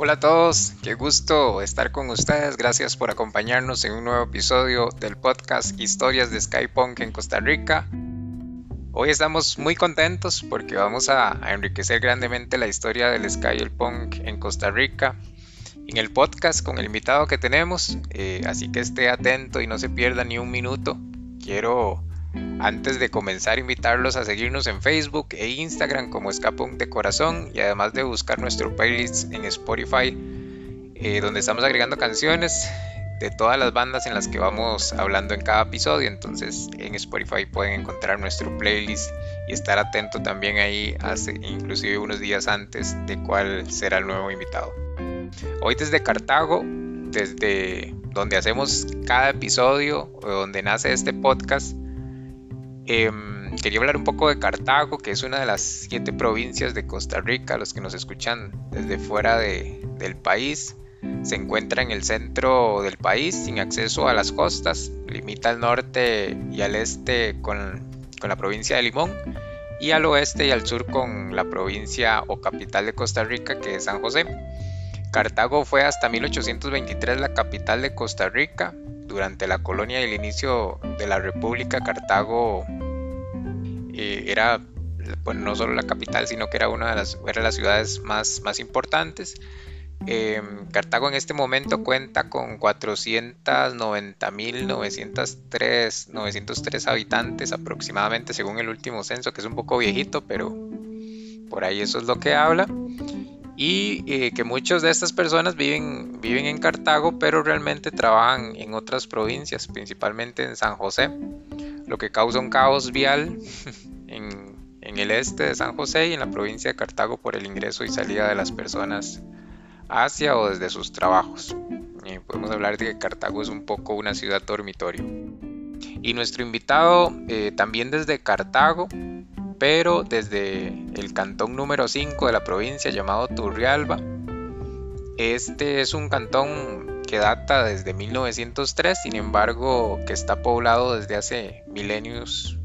Hola a todos, qué gusto estar con ustedes. Gracias por acompañarnos en un nuevo episodio del podcast Historias de Skypunk en Costa Rica. Hoy estamos muy contentos porque vamos a, enriquecer grandemente la historia del Skypunk en Costa Rica en el podcast con el invitado que tenemos. Eh, así que esté atento y no se pierda ni un minuto. Quiero antes de comenzar, invitarlos a seguirnos en Facebook e Instagram como Escapunk de Corazón y además de buscar nuestro playlist en Spotify, eh, donde estamos agregando canciones de todas las bandas en las que vamos hablando en cada episodio. Entonces en Spotify pueden encontrar nuestro playlist y estar atento también ahí, hace, inclusive unos días antes de cuál será el nuevo invitado. Hoy desde Cartago, desde donde hacemos cada episodio o donde nace este podcast, Em, quería hablar un poco de Cartago, que es una de las siete provincias de Costa Rica, los que nos escuchan desde fuera del país. Se encuentra en el centro del país, sin acceso a las costas, limita al norte y al este con, con la provincia de Limón y al oeste y al sur con la provincia o capital de Costa Rica, que es San José. Cartago fue hasta 1823 la capital de Costa Rica. Durante la colonia y el inicio de la República, Cartago era bueno, no solo la capital, sino que era una de las, las ciudades más, más importantes. Em, Cartago en este momento cuenta con 490.903 903 habitantes aproximadamente según el último censo, que es un poco viejito, pero por ahí eso es lo que habla. Y eh, que muchas de estas personas viven, viven en Cartago, pero realmente trabajan en otras provincias, principalmente en San José lo que causa un caos vial en, el este de San José y en la provincia de Cartago por el ingreso y salida de las personas hacia o desde sus trabajos. podemos hablar de que Cartago es un poco una ciudad dormitorio. Y nuestro invitado eh, también desde Cartago, pero desde el cantón número 5 de la provincia llamado Turrialba. Este es un cantón que data desde 1903, sin embargo que está poblado desde hace milenios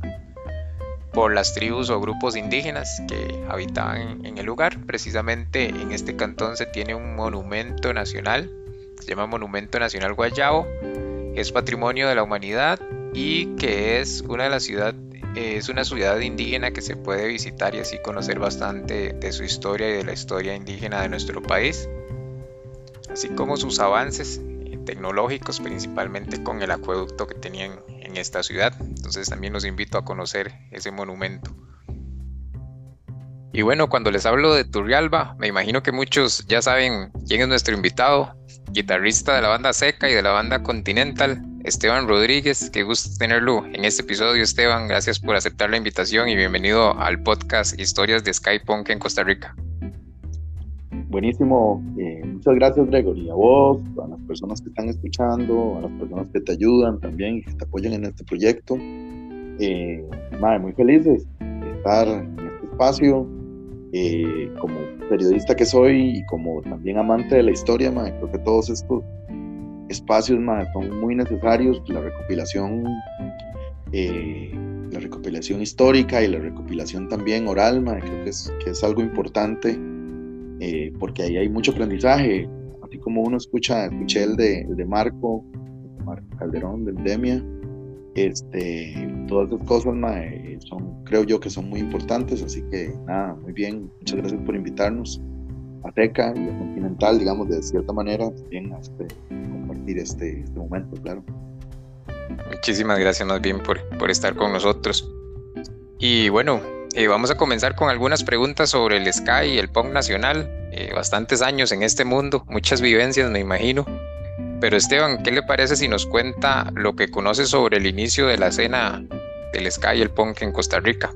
por las tribus o grupos indígenas que habitaban en el lugar. Precisamente en este cantón se tiene un monumento nacional, se llama Monumento Nacional Guayabo, es patrimonio de la humanidad y que es una de las ciudades es una ciudad indígena que se puede visitar y así conocer bastante de su historia y de la historia indígena de nuestro país así como sus avances tecnológicos, principalmente con el acueducto que tenían en esta ciudad. Entonces también los invito a conocer ese monumento. Y bueno, cuando les hablo de Turrialba, me imagino que muchos ya saben quién es nuestro invitado, guitarrista de la banda Seca y de la banda Continental, Esteban Rodríguez. Qué gusto tenerlo en este episodio, Esteban. Gracias por aceptar la invitación y bienvenido al podcast Historias de Skypunk en Costa Rica. Buenísimo. Eh, muchas gracias, Gregory. A vos, a las personas que están escuchando, a las personas que te ayudan también y que te apoyan en este proyecto. Eh, madre, muy felices de estar en este espacio. Eh, como periodista que soy y como también amante de la historia, madre, creo que todos estos espacios madre, son muy necesarios. La recopilación, la recopilación histórica y la recopilación también oral, creo que es, que es algo importante eh, porque ahí hay mucho aprendizaje, así como uno escucha, escuché el de, de Marco, Marco Calderón, de Endemia, este, todas esas cosas son, creo yo que son muy importantes, así que nada, muy bien, muchas gracias por invitarnos a Teca y Continental, digamos, de cierta manera, también este, compartir este, este momento, claro. Muchísimas gracias más bien por, por estar con nosotros. Y bueno, eh, vamos a comenzar con algunas preguntas sobre el Sky y el punk nacional. Eh, bastantes años en este mundo, muchas vivencias me imagino. Pero Esteban, ¿qué le parece si nos cuenta lo que conoce sobre el inicio de la escena del Sky y el punk en Costa Rica?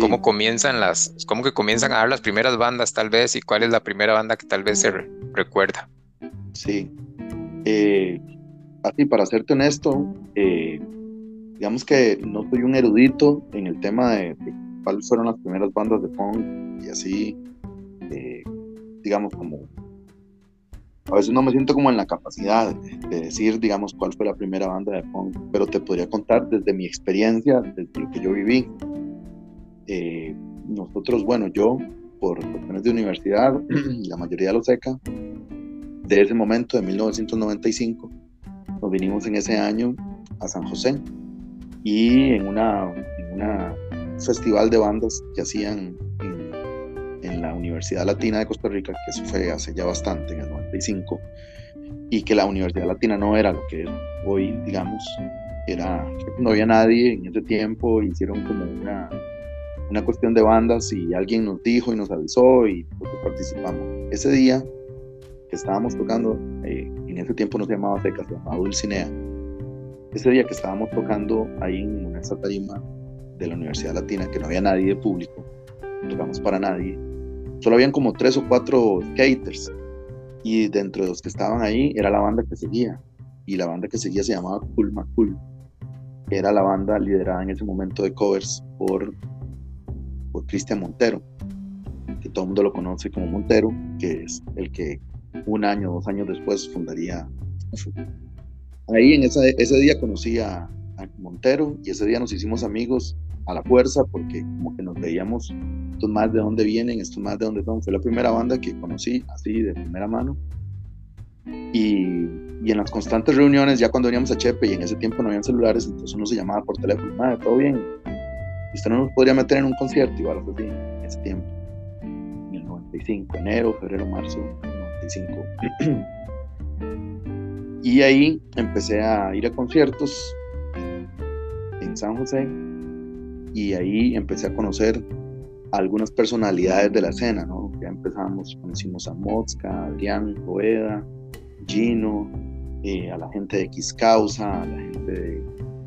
¿Cómo comienzan las, cómo que comienzan a dar las primeras bandas tal vez y cuál es la primera banda que tal vez se recuerda? Sí. Eh, así, para serte honesto, eh, digamos que no soy un erudito en el tema de, cuáles fueron las primeras bandas de punk y así, eh, digamos, como a veces no me siento como en la capacidad de decir, digamos, cuál fue la primera banda de punk, pero te podría contar desde mi experiencia, desde lo que yo viví. Eh, nosotros, bueno, yo por cuestiones de universidad, la mayoría lo seca. De ese momento, de 1995, nos vinimos en ese año a San José y en una, en festival de bandas que hacían en, en, la Universidad Latina de Costa Rica, que eso fue hace ya bastante, en el 95, y que la Universidad Latina no era lo que es hoy, digamos, era, no había nadie en ese tiempo, hicieron como una, una cuestión de bandas y alguien nos dijo y nos avisó y pues, participamos. Ese día que estábamos tocando, eh, en ese tiempo no se llamaba Seca, se llamaba Dulcinea. Ese día que estábamos tocando ahí en esa tarima de la Universidad Latina, que no había nadie de público, tocamos para nadie, solo habían como tres o cuatro skaters y dentro de los que estaban ahí era la banda que seguía y la banda que seguía se llamaba Cool Cool era la banda liderada en ese momento de covers por, por Cristian Montero que todo el mundo lo conoce como Montero que es el que un año dos años después fundaría ahí en esa, ese día conocí a, Montero y ese día nos hicimos amigos a la fuerza porque como que nos veíamos estos más de dónde vienen, estos más de dónde son. Fue la primera banda que conocí así de primera mano. Y, y, en las constantes reuniones, ya cuando veníamos a Chepe y en ese tiempo no habían celulares, entonces uno se llamaba por teléfono, madre, todo bien. Usted no nos podría meter en un concierto, igual así, en ese tiempo. En el 95, enero, febrero, marzo, 95. y ahí empecé a ir a conciertos en San José y ahí empecé a conocer algunas personalidades de la escena, ¿no? Ya empezamos, conocimos a Mosca, Adrián, Poeda, Gino, eh, a la gente de X Causa, a la gente de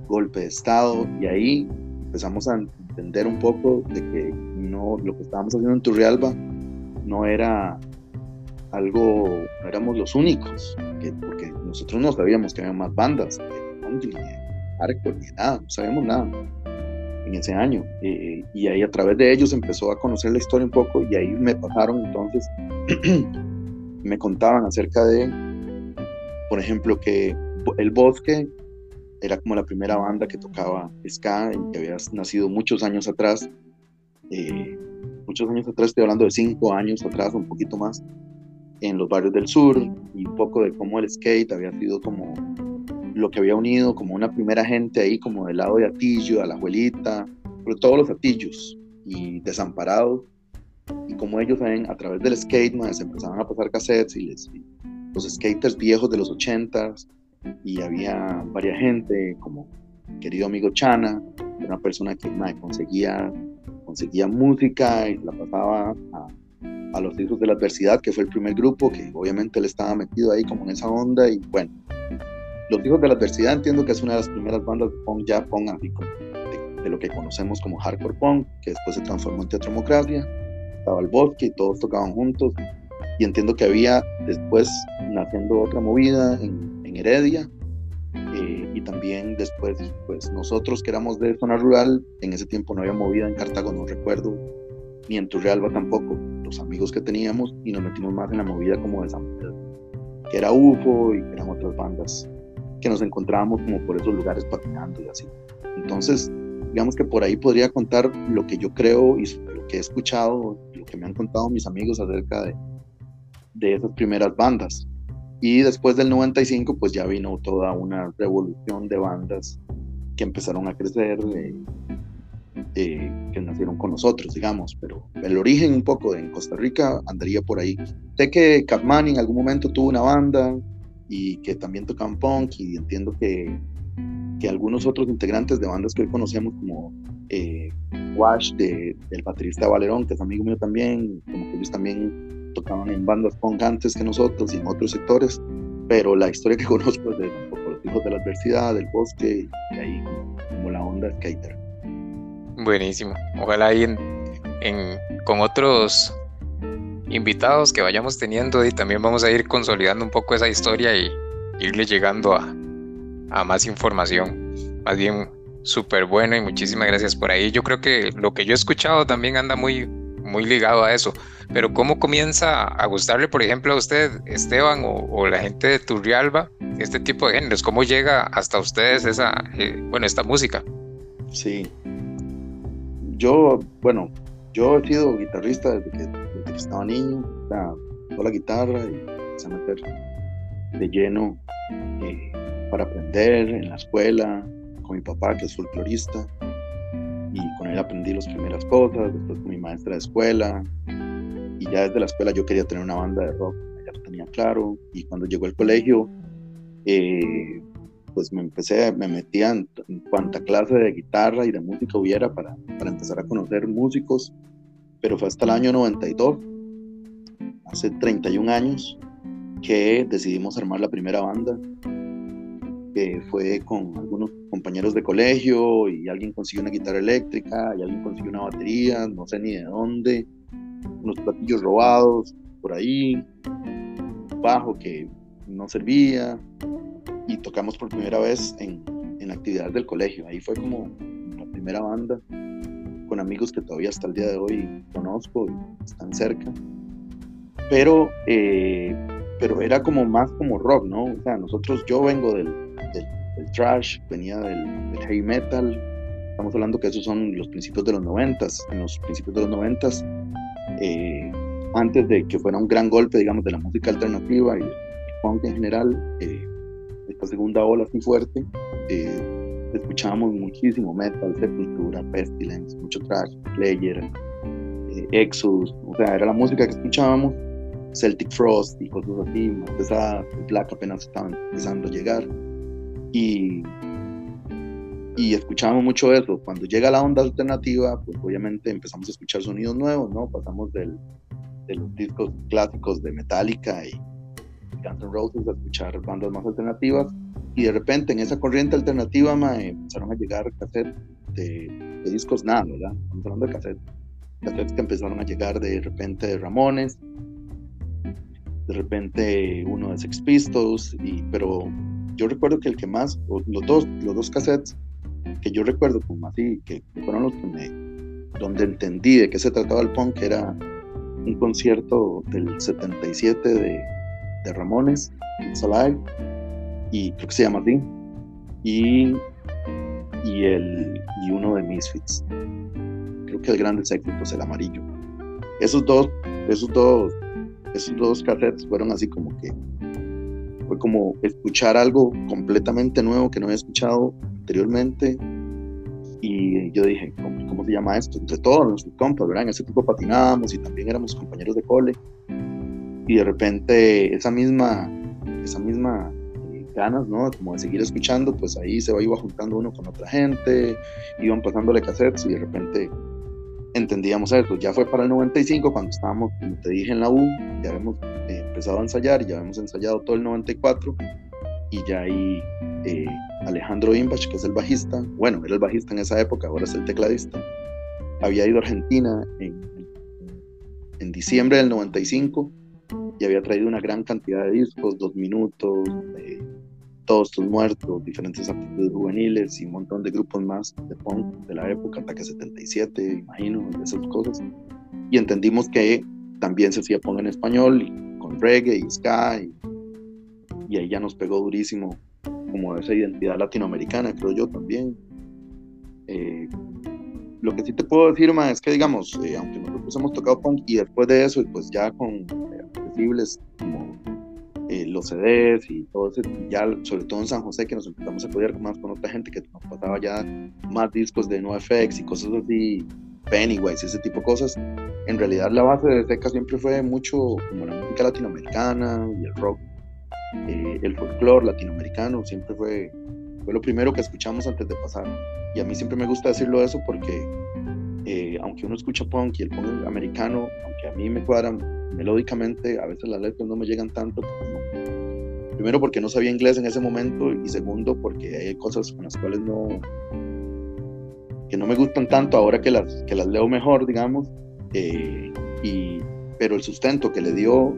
Golpe de Estado, y ahí empezamos a entender un poco de que no, lo que estábamos haciendo en Turrialba no era algo, no éramos los únicos, porque nosotros no sabíamos que había más bandas, ni hardcore, ni nada, no sabíamos nada en ese año. Eh, y ahí a través de ellos empezó a conocer la historia un poco y ahí me pasaron entonces, me contaban acerca de, por ejemplo, que El Bosque era como la primera banda que tocaba ska, que había nacido muchos años atrás. Eh, muchos años atrás, estoy hablando de cinco años atrás, un poquito más, en los barrios del sur, y un poco de cómo el skate había sido como lo que había unido como una primera gente ahí, como del lado de Atillo, a la abuelita, pero todos los Atillos y desamparados, y como ellos ven a través del skate, se empezaban a pasar cassettes y, les, los skaters viejos de los ochentas, y había varias gente, como querido amigo Chana, una persona que conseguía, conseguía música y la pasaba a, a los hijos de la adversidad, que fue el primer grupo, que obviamente él estaba metido ahí como en esa onda, y bueno, los Hijos de la Adversidad entiendo que es una de las primeras bandas de punk ya punk de, lo que conocemos como hardcore punk, que después se transformó en teatromocracia. Estaba el bosque y todos tocaban juntos. Y entiendo que había después naciendo otra movida en, Heredia. Eh, y también después, pues nosotros que éramos de zona rural, en ese tiempo no había movida en Cartago, no recuerdo, ni en Turrialba tampoco, los amigos que teníamos, y nos metimos más en la movida como de San Pedro, que era UFO y eran otras bandas que nos encontrábamos como por esos lugares patinando y así. Entonces, digamos que por ahí podría contar lo que yo creo y lo que he escuchado, lo que me han contado mis amigos acerca de, de esas primeras bandas. Y después del 95, pues ya vino toda una revolución de bandas que empezaron a crecer, eh, eh, que nacieron con nosotros, digamos, pero el origen un poco en Costa Rica andaría por ahí. Sé que Capman en algún momento tuvo una banda, y que también tocan punk y entiendo que, que algunos otros integrantes de bandas que hoy conocemos como eh, Wash de, del baterista Valerón, que es amigo mío también, como que ellos también tocaban en bandas punk antes que nosotros y en otros sectores, pero la historia que conozco es de los hijos de la adversidad, del bosque y ahí como, la onda skater. Buenísimo, ojalá ahí en, en, con otros invitados que vayamos teniendo y también vamos a ir consolidando un poco esa historia y irle llegando a, a más información. Más bien súper bueno y muchísimas gracias por ahí. Yo creo que lo que yo he escuchado también anda muy, muy ligado a eso. Pero ¿cómo comienza a gustarle, por ejemplo, a usted, Esteban, o, la gente de Turrialba, este tipo de géneros? ¿Cómo llega hasta ustedes esa, eh, bueno, esta música? Sí. Yo, bueno, yo he sido guitarrista desde que desde que estaba niño, toda la guitarra y empecé a meter de lleno eh, para aprender en la escuela, con mi papá que es folclorista, y con él aprendí las primeras cosas, después con mi maestra de escuela, y ya desde la escuela yo quería tener una banda de rock, ya lo tenía claro, y cuando llegó el colegio, eh, pues me empecé, me metía en, cuanta clase de guitarra y de música hubiera para, para empezar a conocer músicos, pero fue hasta el año 92, hace 31 años, que decidimos armar la primera banda, que fue con algunos compañeros de colegio y alguien consiguió una guitarra eléctrica y alguien consiguió una batería, no sé ni de dónde, unos platillos robados por ahí, bajo que no servía y tocamos por primera vez en, en actividades del colegio. Ahí fue como la primera banda con amigos que todavía hasta el día de hoy conozco y están cerca. Pero eh, pero era como más como rock, ¿no? O sea, nosotros, yo vengo del, del, trash, venía del, heavy metal, estamos hablando que esos son los principios de los noventas, en los principios de los noventas, eh, antes de que fuera un gran golpe, digamos, de la música alternativa y el punk en general, eh, esta segunda ola así fuerte, eh, escuchábamos muchísimo metal, Sepultura, Pestilence, mucho trash, Player, Exodus, o sea, era la música que escuchábamos Celtic Frost y cosas así, más Black apenas estaban empezando a llegar. Y, y escuchábamos mucho eso. Cuando llega la onda alternativa, pues obviamente empezamos a escuchar sonidos nuevos, ¿no? Pasamos del, de los discos clásicos de Metallica y Guns N' Roses a escuchar bandas más alternativas. Y de repente en esa corriente alternativa empezaron a llegar cassettes de, de discos nada, ¿verdad? Estamos hablando de cassettes. Cassettes que empezaron a llegar de repente de Ramones, de repente uno de Sex Pistols, y, pero yo recuerdo que el que más, los dos, los dos cassettes que yo recuerdo como así, que fueron los que me, donde entendí de qué se trataba el punk, era un concierto del 77 de, de Ramones, Alive, y creo que se llama así, y, y, el, y uno de Misfits. Creo que el grande éxito es el amarillo. Esos dos, esos dos esos dos cassettes fueron así como que fue como escuchar algo completamente nuevo que no había escuchado anteriormente y yo dije, ¿cómo, se llama esto? Entre todos los compas, ¿verdad? En ese tipo patinábamos y también éramos compañeros de cole y de repente esa misma, esa misma eh, ganas, ¿no? Como de seguir escuchando, pues ahí se iba juntando uno con otra gente, iban pasándole cassettes y de repente entendíamos eso. Ya fue para el 95 cuando estábamos, como te dije, en la U, ya habíamos eh, empezado a ensayar, ya habíamos ensayado todo el 94 y ya ahí eh, Alejandro Imbach, que es el bajista, bueno, era el bajista en esa época, ahora es el tecladista, había ido a Argentina en, en diciembre del 95 y había traído una gran cantidad de discos, dos minutos, eh, todos tus muertos, diferentes actitudes juveniles y un montón de grupos más de punk de la época, Ataque 77, imagino, esas cosas. Y entendimos que también se hacía punk en español, con reggae y ska, y, ahí ya nos pegó durísimo como esa identidad latinoamericana, creo yo también. Eh, lo que sí te puedo decir, ma, es que digamos, eh, aunque nosotros hemos tocado punk y después de eso, pues ya con eh, accesibles como eh, los CDs y todo eso, ya sobre todo en San José que nos empezamos a apoyar más con otra gente que nos pasaba ya más discos de NoFX y cosas así, Pennywise ese tipo de cosas. En realidad la base de Seca siempre fue mucho como la música latinoamericana y el rock, eh, el folclore latinoamericano, siempre fue, fue lo primero que escuchamos antes de pasar. Y a mí siempre me gusta decirlo eso porque eh, aunque uno escucha punk y el punk americano, aunque a mí me cuadran melódicamente, a veces las letras no me llegan tanto, Primero porque no sabía inglés en ese momento y segundo porque hay cosas con las cuales no que no me gustan tanto ahora que las, que las leo mejor, digamos. Eh, y, pero el sustento que le dio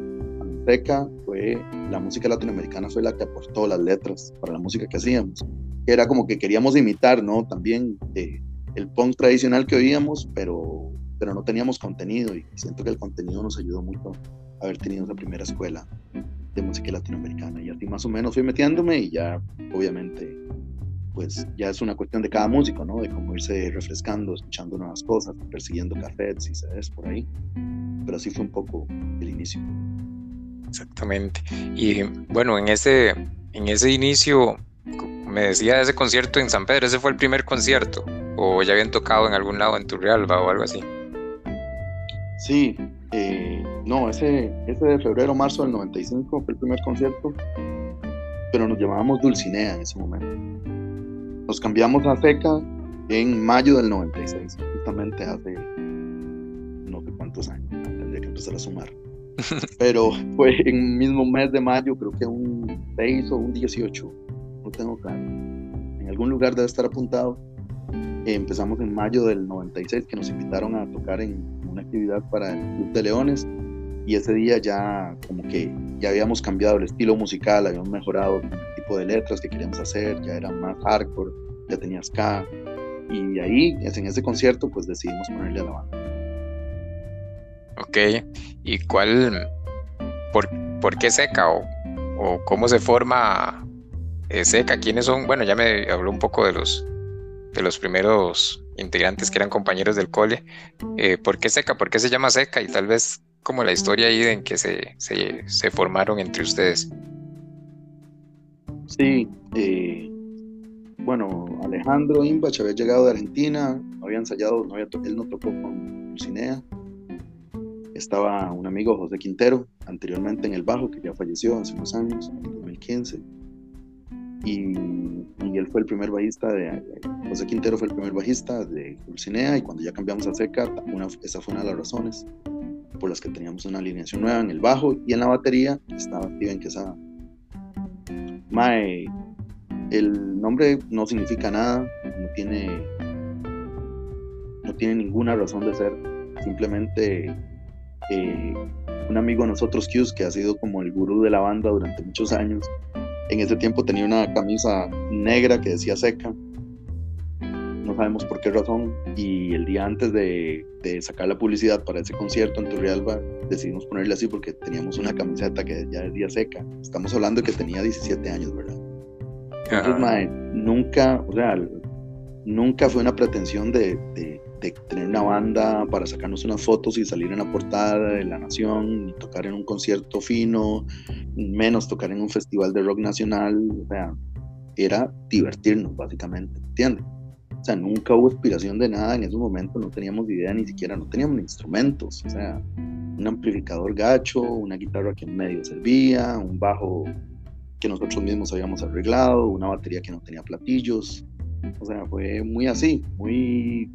Azteca fue la música latinoamericana fue la que aportó las letras para la música que hacíamos. Era como que queríamos imitar, ¿no? También eh, el punk tradicional que oíamos, pero, pero no teníamos contenido y siento que el contenido nos ayudó mucho haber tenido esa primera escuela de música latinoamericana. Y así más o menos fui metiéndome y ya, obviamente, pues ya es una cuestión de cada músico, ¿no? De cómo irse refrescando, escuchando nuevas cosas, persiguiendo cafés y sabes por ahí. pero así fue un poco el inicio. Exactamente. Y bueno, en ese, en ese inicio, me decía ese concierto en San Pedro, ¿ese fue el primer concierto? ¿O ya habían tocado en algún lado en Turrialba o algo así? Sí, eh, no, ese, ese de febrero, marzo del 95 fue el primer concierto, pero nos llamábamos Dulcinea en ese momento. Nos cambiamos a Seca en mayo del 96, justamente hace no sé cuántos años, tendría que empezar a sumar. Pero fue en el mismo mes de mayo, creo que un 6 o un 18, no tengo claro. En algún lugar debe estar apuntado. empezamos en mayo del 96, que nos invitaron a tocar en una actividad para el Club de Leones. Y ese día ya como que ya habíamos cambiado el estilo musical, habíamos mejorado tipo de letras que queríamos hacer, ya era más hardcore, ya tenía ska. Y ahí, en ese concierto, pues decidimos ponerle a la banda. Ok, ¿y cuál, por, por qué seca o, o, cómo se forma eh, seca? ¿Quiénes son? Bueno, ya me habló un poco de los, de los primeros integrantes que eran compañeros del cole. Eh, ¿Por qué seca? ¿Por qué se llama seca? Y tal vez como la historia ahí en que se, se, se formaron entre ustedes. Sí, eh, bueno, Alejandro Imbach había llegado de Argentina, había ensayado, no había él no tocó con Dulcinea. Estaba un amigo, José Quintero, anteriormente en el bajo, que ya falleció hace unos años, en 2015. Y, y, él fue el primer bajista de, José Quintero fue el primer bajista de Dulcinea y cuando ya cambiamos a Seca, una, esa fue una de las razones por las que teníamos una alineación nueva en el bajo y en la batería estaba Steven Quesada. Mae, el nombre no significa nada, no tiene, no tiene ninguna razón de ser. Simplemente eh, un amigo de nosotros, Q's, que ha sido como el gurú de la banda durante muchos años, en ese tiempo tenía una camisa negra que decía seca. No sabemos por qué razón. Y el día antes de, sacar la publicidad para ese concierto en Turrialba, decidimos ponerle así porque teníamos una camiseta que ya decía seca. Estamos hablando de que tenía 17 años, ¿verdad? nunca, o sea, nunca fue una pretensión de, de, tener una banda para sacarnos unas fotos y salir en la portada de La Nación, ni tocar en un concierto fino, menos tocar en un festival de rock nacional, o sea, era divertirnos básicamente, ¿entiendes? O sea, nunca hubo inspiración de nada en ese momento, no teníamos idea ni siquiera, no teníamos instrumentos, o sea, un amplificador gacho, una guitarra que en medio servía, un bajo que nosotros mismos habíamos arreglado, una batería que no tenía platillos. O sea, fue muy así, muy,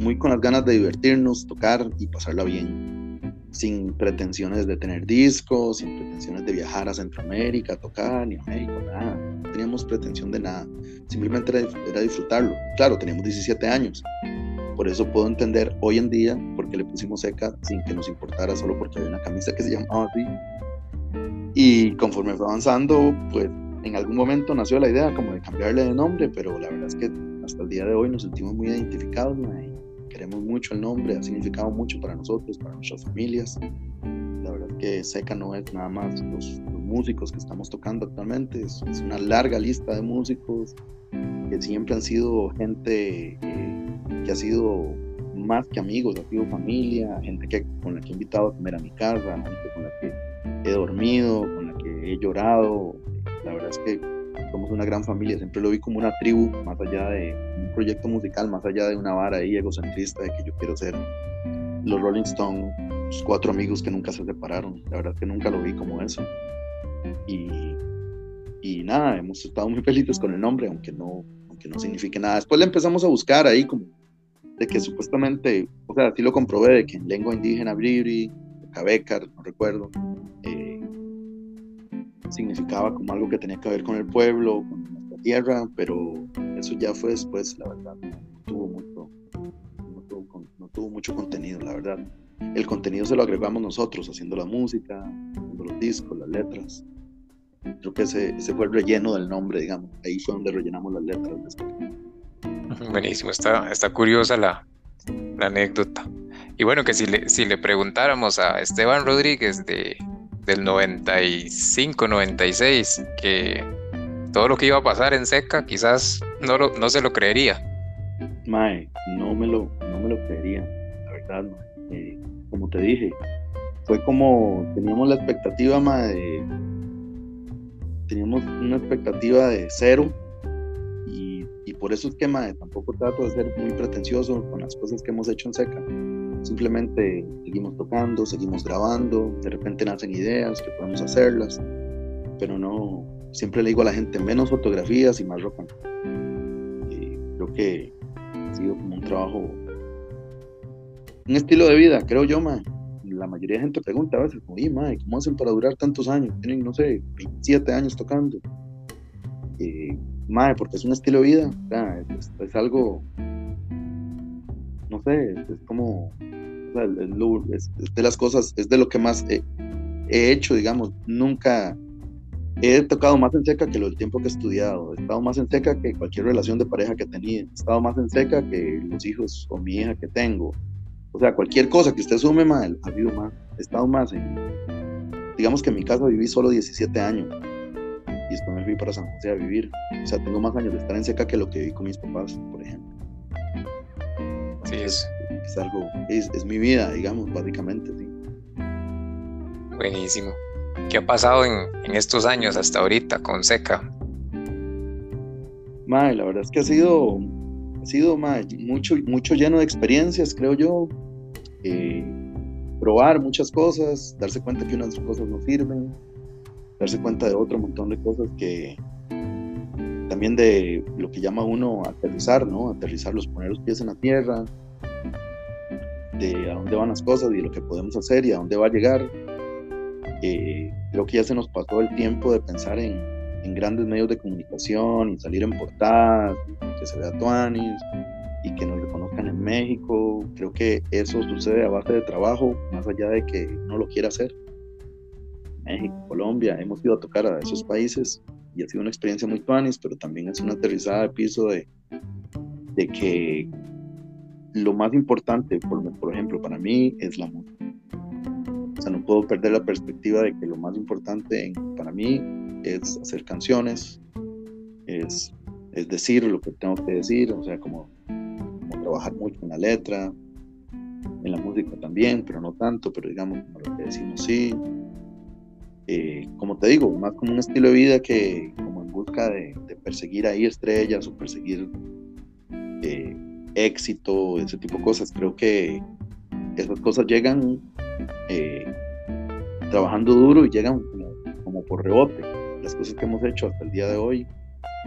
muy con las ganas de divertirnos, tocar y pasarla bien. Sin pretensiones de tener discos, sin pretensiones de viajar a Centroamérica, tocar, ni a México, nada. Teníamos pretensión de nada. Simplemente era, era disfrutarlo. Claro, teníamos 17 años. Por eso puedo entender hoy en día por qué le pusimos seca sin que nos importara, solo porque había una camisa que se llamaba así y conforme fue avanzando, pues en algún momento nació la idea como de cambiarle de nombre, pero la verdad es que hasta el día de hoy nos sentimos muy identificados, y queremos mucho el nombre, ha significado mucho para nosotros, para nuestras familias. La verdad es que Seca no es nada más los, músicos que estamos tocando actualmente, es, una larga lista de músicos que siempre han sido gente que ha sido más que amigos, ha sido familia, gente que, con la que he invitado a comer a mi casa, gente con la que he dormido, con la que he llorado. La verdad es que somos una gran familia, siempre lo vi como una tribu, más allá de un proyecto musical, más allá de una vara ahí egocentrista de que yo quiero ser los Rolling Stones, cuatro amigos que nunca se separaron. La verdad es que nunca lo vi como eso. Y, y nada, hemos estado muy felices con el nombre, aunque no, aunque no signifique nada. Después le empezamos a buscar ahí como de que supuestamente, o sea, sí lo comprobé, de que en lengua indígena, Bribri, Cabecar, no recuerdo, eh, significaba como algo que tenía que ver con el pueblo, con nuestra tierra, pero eso ya fue después, la verdad, no tuvo mucho, no tuvo, mucho contenido, la verdad. El contenido se lo agregamos nosotros, haciendo la música, haciendo los discos, las letras. Creo que ese, ese fue el relleno del nombre, digamos. Ahí fue donde rellenamos las letras. Buenísimo, está, está curiosa la, la anécdota. Y bueno, que si le, si le preguntáramos a Esteban Rodríguez de, del 95, 96, que todo lo que iba a pasar en Seca, quizás no, no se lo creería. Mae, no me lo, no me lo creería, la verdad. Eh, como te dije, fue como, teníamos la expectativa, de, teníamos una expectativa de cero y, por eso es que, madre, tampoco trato de ser muy pretencioso con las cosas que hemos hecho en Seca. Simplemente seguimos tocando, seguimos grabando, de repente nacen ideas que podemos hacerlas, pero no, siempre le digo a la gente menos fotografías y más ropa. creo que ha sido como un trabajo, un estilo de vida, creo yo, ma. La mayoría de gente pregunta a veces, oye, ma, ¿cómo hacen para durar tantos años? Tienen, no sé, 27 años tocando. Eh, ma, porque es un estilo de vida, es, algo, no sé, es, como, es, de las cosas, es de lo que más he hecho, digamos, nunca He tocado más en seca que lo del tiempo que he estudiado. He estado más en seca que cualquier relación de pareja que he tenido. He estado más en seca que los hijos o mi hija que tengo. O sea, cualquier cosa que usted sume, mal, ha habido más. He estado más en. Digamos que en mi casa viví solo 17 años. Y después me fui para San José a vivir. O sea, tengo más años de estar en seca que lo que viví con mis papás, por ejemplo. Sí, es. Es algo. Es, es mi vida, digamos, básicamente, sí. Buenísimo. ¿Qué ha pasado en, estos años hasta ahorita con Seca? la verdad es que ha sido, sido mucho, mucho lleno de experiencias, creo yo. Eh, probar muchas cosas, darse cuenta que unas cosas no sirven, darse cuenta de otro montón de cosas que también de lo que llama uno aterrizar, ¿no? Aterrizar los poner los pies en la tierra, de a dónde van las cosas y lo que podemos hacer y a dónde va a llegar. Eh, creo que ya se nos pasó el tiempo de pensar en, en grandes medios de comunicación y salir en portadas, que se vea Tuanis y que nos reconozcan en México. Creo que eso sucede a base de trabajo, más allá de que no lo quiera hacer. México, Colombia, hemos ido a tocar a esos países y ha sido una experiencia muy tuanis, pero también es una aterrizada de piso de, de que lo más importante, por, por ejemplo, para mí es la música o sea, no puedo perder la perspectiva de que lo más importante para mí es hacer canciones, es, es decir lo que tengo que decir, o sea, como, trabajar mucho en la letra, en la música también, pero no tanto, pero digamos, como lo que decimos sí. Eh, como te digo, más como un estilo de vida que como en busca de, perseguir ahí estrellas o perseguir eh, éxito, ese tipo de cosas. Creo que esas cosas llegan eh, trabajando duro y llegan como, por rebote. Las cosas que hemos hecho hasta el día de hoy,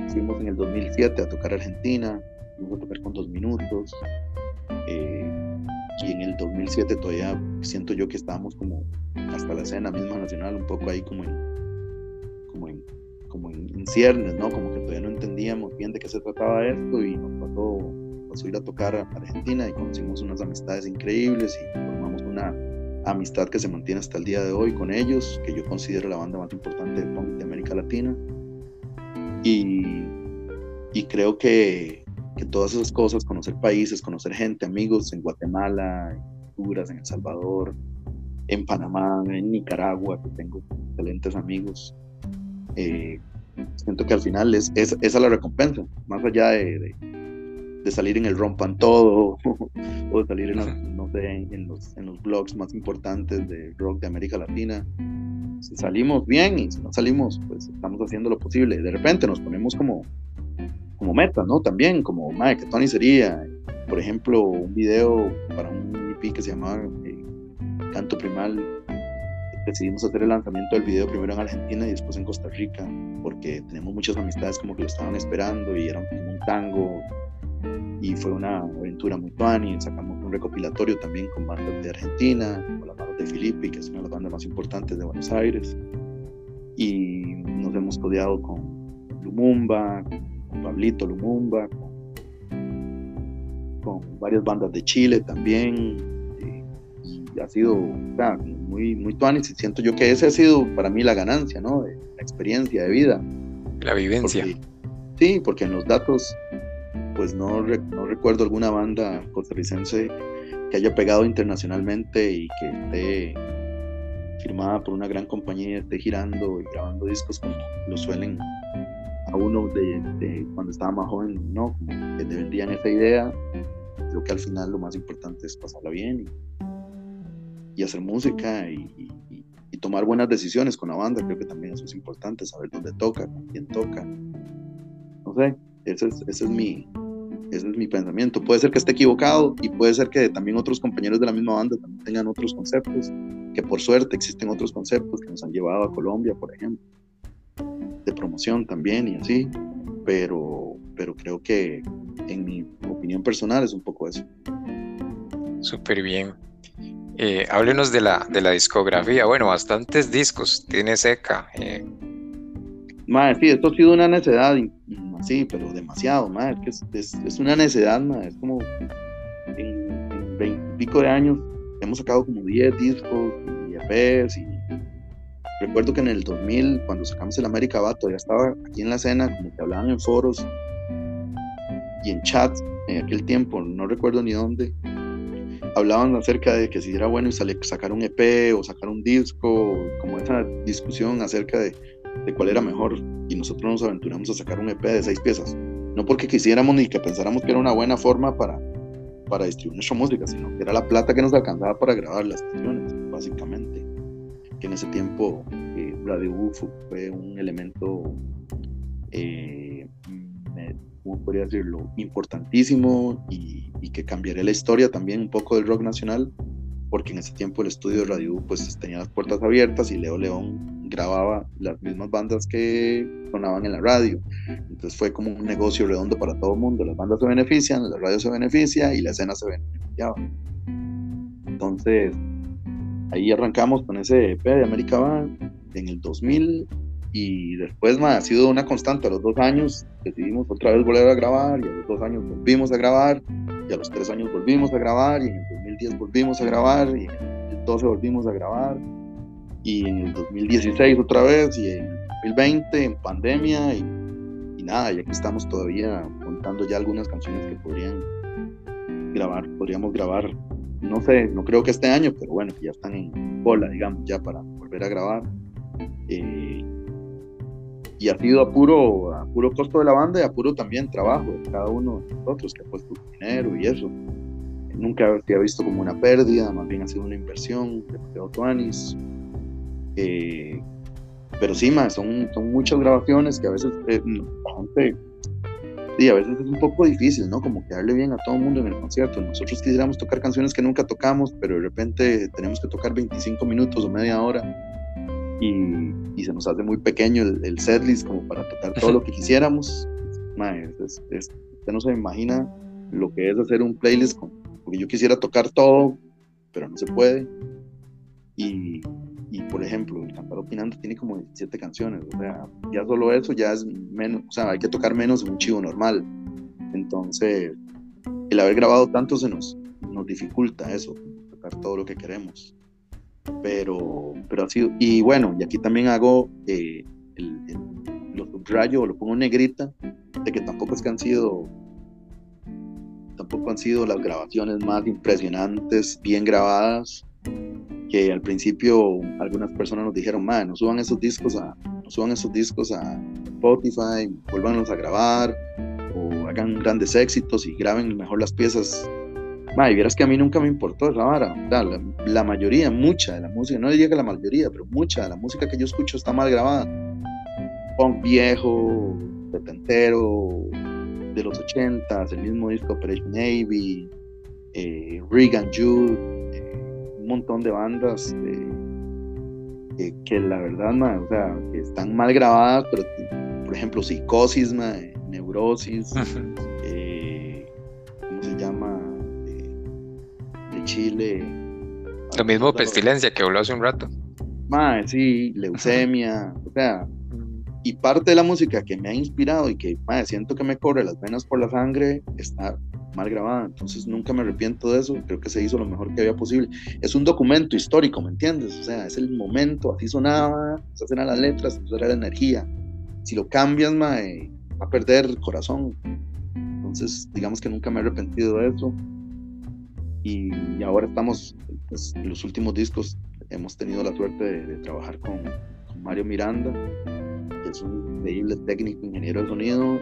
fuimos en el 2007 a tocar Argentina, fuimos a tocar con dos minutos, eh, y en el 2007 todavía siento yo que estábamos como hasta la escena misma nacional, un poco ahí como en, como en, como en, ciernes, ¿no? Como que todavía no entendíamos bien de qué se trataba esto y nos pasó, pasó ir a tocar a Argentina y conocimos unas amistades increíbles y formamos una amistad que se mantiene hasta el día de hoy con ellos, que yo considero la banda más importante de América Latina. Y, creo que, todas esas cosas, conocer países, conocer gente, amigos en Guatemala, en Honduras, en El Salvador, en Panamá, en Nicaragua, que tengo excelentes amigos, eh, siento que al final es, es, esa la recompensa, más allá de salir en el rompan todo o de salir en, no sé, en, los, en los blogs más importantes de rock de América Latina. Si salimos bien y si no salimos, pues estamos haciendo lo posible. De repente nos ponemos como, como meta, ¿no? También, como, madre, que Tony sería, por ejemplo, un video para un EP que se llamaba eh, Canto Primal. Decidimos hacer el lanzamiento del video primero en Argentina y después en Costa Rica, porque tenemos muchas amistades como que lo estaban esperando y era como un tango y fue una aventura muy y Sacamos un recopilatorio también con bandas de Argentina, con las bandas de Filippi, que es una de las bandas más importantes de Buenos Aires. Y nos hemos codeado con Lumumba, con Pablito Lumumba, con, varias bandas de Chile también. Y, ha sido muy, muy y siento yo que ese ha sido para mí la ganancia, ¿no? la experiencia de vida. La vivencia. sí, porque en los datos pues no, no recuerdo alguna banda costarricense que haya pegado internacionalmente y que esté firmada por una gran compañía, esté girando y grabando discos como lo suelen a uno de, cuando estaba más joven, ¿no? Como que te vendían esa idea. Creo que al final lo más importante es pasarla bien y hacer música y, tomar buenas decisiones con la banda. Creo que también eso es importante, saber dónde toca, con quién toca. No sé, ese es, mi, ese es mi pensamiento. Puede ser que esté equivocado y puede ser que también otros compañeros de la misma banda tengan otros conceptos, que por suerte existen otros conceptos que nos han llevado a Colombia, por ejemplo, de promoción también y así, pero, pero creo que en mi opinión personal es un poco eso. Súper bien. Eh, háblenos de la, de la discografía. Bueno, bastantes discos tiene Seca. Eh. Madre, sí, esto ha sido una necedad, sí, pero demasiado, madre. Es, es, es una necedad, madre. Es como en veintipico de años hemos sacado como 10 discos y EPs. Y recuerdo que en el 2000, cuando sacamos el América Bato, ya estaba aquí en la escena, como que hablaban en foros y en chats en aquel tiempo, no recuerdo ni dónde hablaban acerca de que si era bueno sacar un EP o sacar un disco, como esa discusión acerca de, de, cuál era mejor. Y nosotros nos aventuramos a sacar un EP de seis piezas. No porque quisiéramos ni que pensáramos que era una buena forma para, para distribuir nuestra música, sino que era la plata que nos alcanzaba para grabar las canciones, básicamente. Que en ese tiempo eh, Radio UFO fue un elemento eh, ¿cómo podría decirlo?, importantísimo y, que cambiaría la historia también un poco del rock nacional, porque en ese tiempo el estudio de Radio pues tenía las puertas abiertas y Leo León grababa las mismas bandas que sonaban en la radio. Entonces fue como un negocio redondo para todo el mundo. Las bandas se benefician, la radio se beneficia y la escena se beneficiaba. Entonces ahí arrancamos con ese EP de América Band en el 2000 y después ha sido una constante. A los dos años decidimos otra vez volver a grabar y a los dos años volvimos a grabar y a los tres años volvimos a grabar y en el 2010 volvimos a grabar y en el 2012 volvimos a grabar y en el 2016 otra vez y en el 2020 en pandemia y, nada, y aquí estamos todavía contando ya algunas canciones que podrían grabar, podríamos grabar, no sé, no creo que este año, pero bueno, que ya están en bola, digamos, ya para volver a grabar. Eh, y ha sido a puro, a puro costo de la banda y a puro también trabajo de cada uno de nosotros que ha puesto dinero y eso. Nunca se ha visto como una pérdida, más bien ha sido una inversión de Otuanis. Eh, pero sí, más, son, son muchas grabaciones que a veces eh, sí, a veces es un poco difícil, ¿no? Como quedarle bien a todo el mundo en el concierto. Nosotros quisiéramos tocar canciones que nunca tocamos, pero de repente tenemos que tocar 25 minutos o media hora y, y se nos hace muy pequeño el, el setlist como para tocar todo lo que quisiéramos. usted no se imagina lo que es hacer un playlist, con, porque yo quisiera tocar todo, pero no se puede. Y, y por ejemplo, el Cantar Opinando tiene como 17 canciones, o sea, ya solo eso ya es menos, o sea, hay que tocar menos un chivo normal. Entonces, el haber grabado tanto se nos, nos dificulta eso, tocar todo lo que queremos pero, pero ha sido, y bueno, y aquí también hago eh, el, lo subrayo, lo pongo negrita, de que tampoco es que han sido, tampoco han sido las grabaciones más impresionantes, bien grabadas, que al principio algunas personas nos dijeron, man, no suban esos discos a, no suban esos discos a Spotify, vuélvanlos a grabar, o hagan grandes éxitos y graben mejor las piezas y vieras que a mí nunca me importó esa vara. La, mayoría, mucha de la música, no diría que la mayoría, pero mucha de la música que yo escucho está mal grabada. Punk viejo, setentero, de los ochentas, el mismo disco Operation Navy, eh, Regan Jude, eh, un montón de bandas eh, que la verdad, o sea, que están mal grabadas, pero por ejemplo, Psicosis, Neurosis, ¿cómo se llama? Chile. Lo mismo pestilencia que habló hace un rato. Mae, sí, leucemia, o sea, y parte de la música que me ha inspirado y que mae, siento que me corre las venas por la sangre está mal grabada, entonces nunca me arrepiento de eso, creo que se hizo lo mejor que había posible. Es un documento histórico, ¿me entiendes? O sea, es el momento, así sonaba, se hacen las letras, eso era la energía. Si lo cambias, mae, va a perder el corazón. Entonces, digamos que nunca me he arrepentido de eso y, ahora estamos, pues, en los últimos discos hemos tenido la suerte de, trabajar con, Mario Miranda, es un increíble técnico, ingeniero de sonido,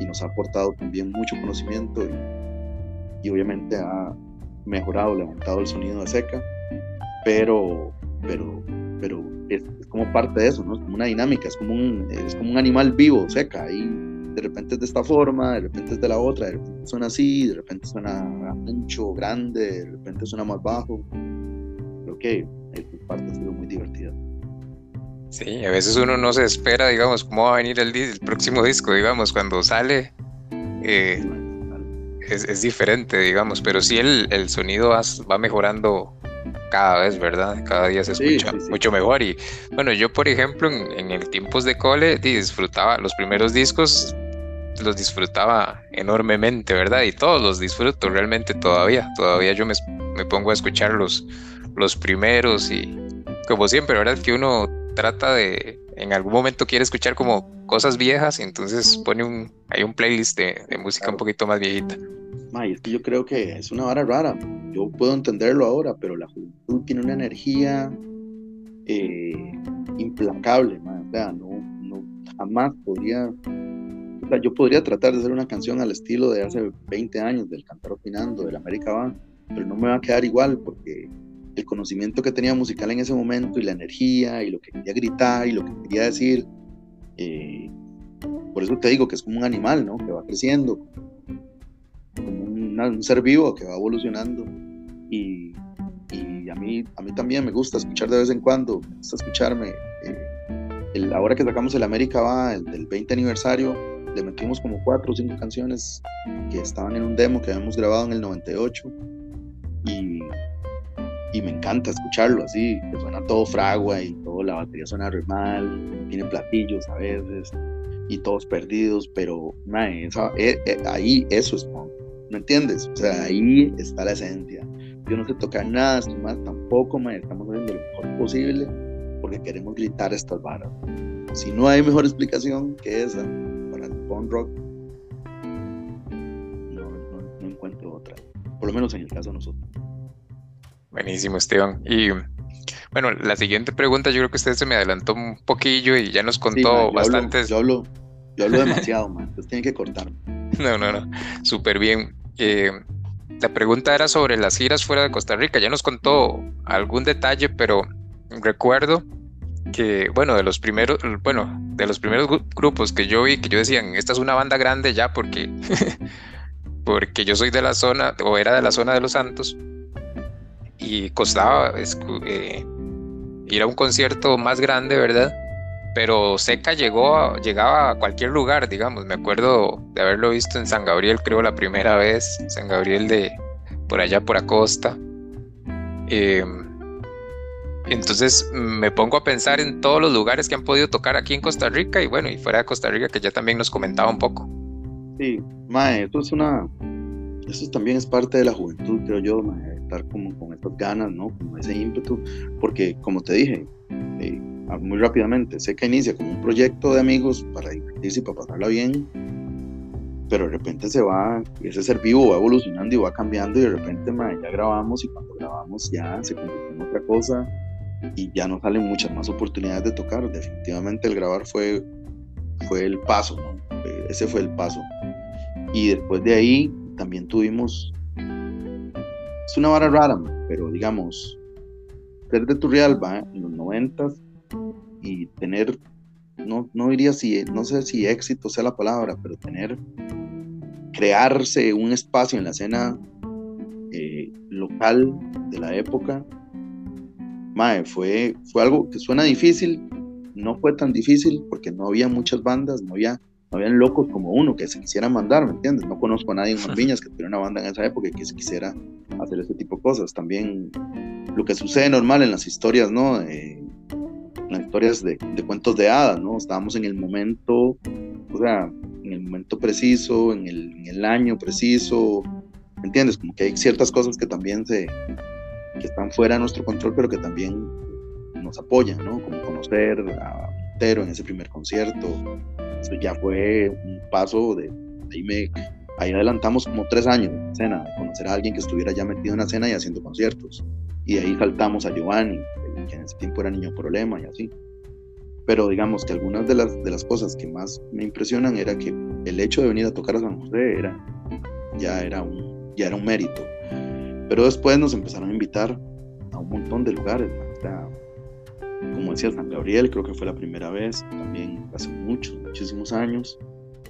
y, nos ha aportado también mucho conocimiento y, obviamente ha mejorado, levantado el sonido de seca. pero, pero, pero es, como parte de eso, ¿no? Es como una dinámica, es como un, es como un animal vivo, seca, y de repente es de esta forma, de repente es de la otra, de repente suena así, de repente suena ancho, grande, de repente suena más bajo. Creo que esta parte ha sido muy divertida. Sí, a veces uno no se espera, digamos, cómo va a venir el, el próximo disco, digamos, cuando sale. Eh, es, diferente, digamos, pero sí el, el sonido va, va, mejorando cada vez, ¿verdad? Cada día se escucha mucho mejor. Y bueno, yo, por ejemplo, en, el tiempos de cole disfrutaba los primeros discos, los disfrutaba enormemente, ¿verdad? Y todos los disfruto realmente todavía. Todavía yo me, me pongo a escuchar los, los primeros y como siempre, ¿verdad? Que uno trata de, en algún momento quiere escuchar como cosas viejas y entonces pone un, hay un playlist de, música un poquito más viejita. May, es que yo creo que es una vara rara. Yo puedo entenderlo ahora, pero la juventud tiene una energía eh, implacable, O sea, no, no, jamás podría. O sea, yo podría tratar de hacer una canción al estilo de hace 20 años, del Cantar Opinando, del América Van, pero no me va a quedar igual porque el conocimiento que tenía musical en ese momento y la energía y lo que quería gritar y lo que quería decir. Eh, por eso te digo que es como un animal, ¿no? Que va creciendo, como un, ser vivo que va evolucionando. Y, y, a, mí, a mí también me gusta escuchar de vez en cuando, me gusta escucharme. Eh, ahora que sacamos el América va, el del 20 aniversario, le metimos como cuatro o cinco canciones que estaban en un demo que habíamos grabado en el 98. Y me encanta escucharlo así, que suena todo fragua y todo, la batería suena re mal, tiene platillos a veces y todos perdidos, pero eh, eh, ahí eso es ¿me entiendes? O sea, ahí está la esencia. Yo no sé tocar nada, más tampoco, man, estamos haciendo lo mejor posible porque queremos gritar estas varas. Si no hay mejor explicación que esa para el punk rock, no, no encuentro otra, por lo menos en el caso de nosotros. Buenísimo, Esteban. Y bueno, la siguiente pregunta, yo creo que usted se me adelantó un poquillo y ya nos contó bastantes. yo, hablo, yo hablo demasiado, man. Entonces que cortar. No, no, no. Súper bien. Eh, la pregunta era sobre las giras fuera de Costa Rica. Ya nos contó algún detalle, pero recuerdo que, bueno, de los primeros, bueno, de los primeros grupos que yo vi, que yo decían, esta es una banda grande ya porque, porque yo soy de la zona, o era de la zona de Los Santos y costaba eh, ir a un concierto más grande, ¿verdad? Pero Seca llegó llegaba a cualquier lugar, digamos. Me acuerdo de haberlo visto en San Gabriel, creo la primera vez, San Gabriel de por allá por Acosta. Em, entonces me pongo a pensar en todos los lugares que han podido tocar aquí en Costa Rica y bueno, y fuera de Costa Rica, que ya también nos comentaba un poco. Sí, Mae, esto es una. Eso también es parte de la juventud, creo yo, mae estar como con estas ganas, ¿no? Como ese ímpetu, porque como te dije, eh, muy rápidamente, sé que inicia como un proyecto de amigos para divertirse y para pasarla bien, pero de repente se va, ese ser vivo va evolucionando y va cambiando y de repente ya grabamos y cuando grabamos ya se convierte en otra cosa y ya nos salen muchas más oportunidades de tocar. Definitivamente el grabar fue, fue el paso, ¿no? Ese fue el paso. Y después de ahí también tuvimos es una vara rara, pero digamos, ser de Turrialba en los noventas y tener, no, no diría si, no sé si éxito sea la palabra, pero tener, crearse un espacio en la escena eh, local de la época, fue, fue algo que suena difícil, no fue tan difícil porque no había muchas bandas, no había no habían locos como uno que se quisiera mandar, ¿me entiendes? No conozco a nadie en Marviñas que tuviera una banda en esa época y que se quisiera hacer este tipo de cosas. También lo que sucede normal en las historias, ¿no? en las historias de, cuentos de hadas, ¿no? Estábamos en el momento, o sea, en el momento preciso, en el, año preciso, ¿me entiendes? Como que hay ciertas cosas que también se, que están fuera de nuestro control, pero que también nos apoyan, ¿no? Como conocer a Montero en ese primer concierto, eso ya fue un paso de, ahí me ahí adelantamos como tres años de escena, de conocer a alguien que estuviera ya metido en la escena y haciendo conciertos. Y de ahí saltamos a Giovanni, que en ese tiempo era niño problema y así. Pero digamos que algunas de las, de las cosas que más me impresionan era que el hecho de venir a tocar a San José era, ya, era un, ya era un mérito. Pero después nos empezaron a invitar a un montón de lugares. O sea, como decía San Gabriel, creo que fue la primera vez, también hace muchos, muchísimos años.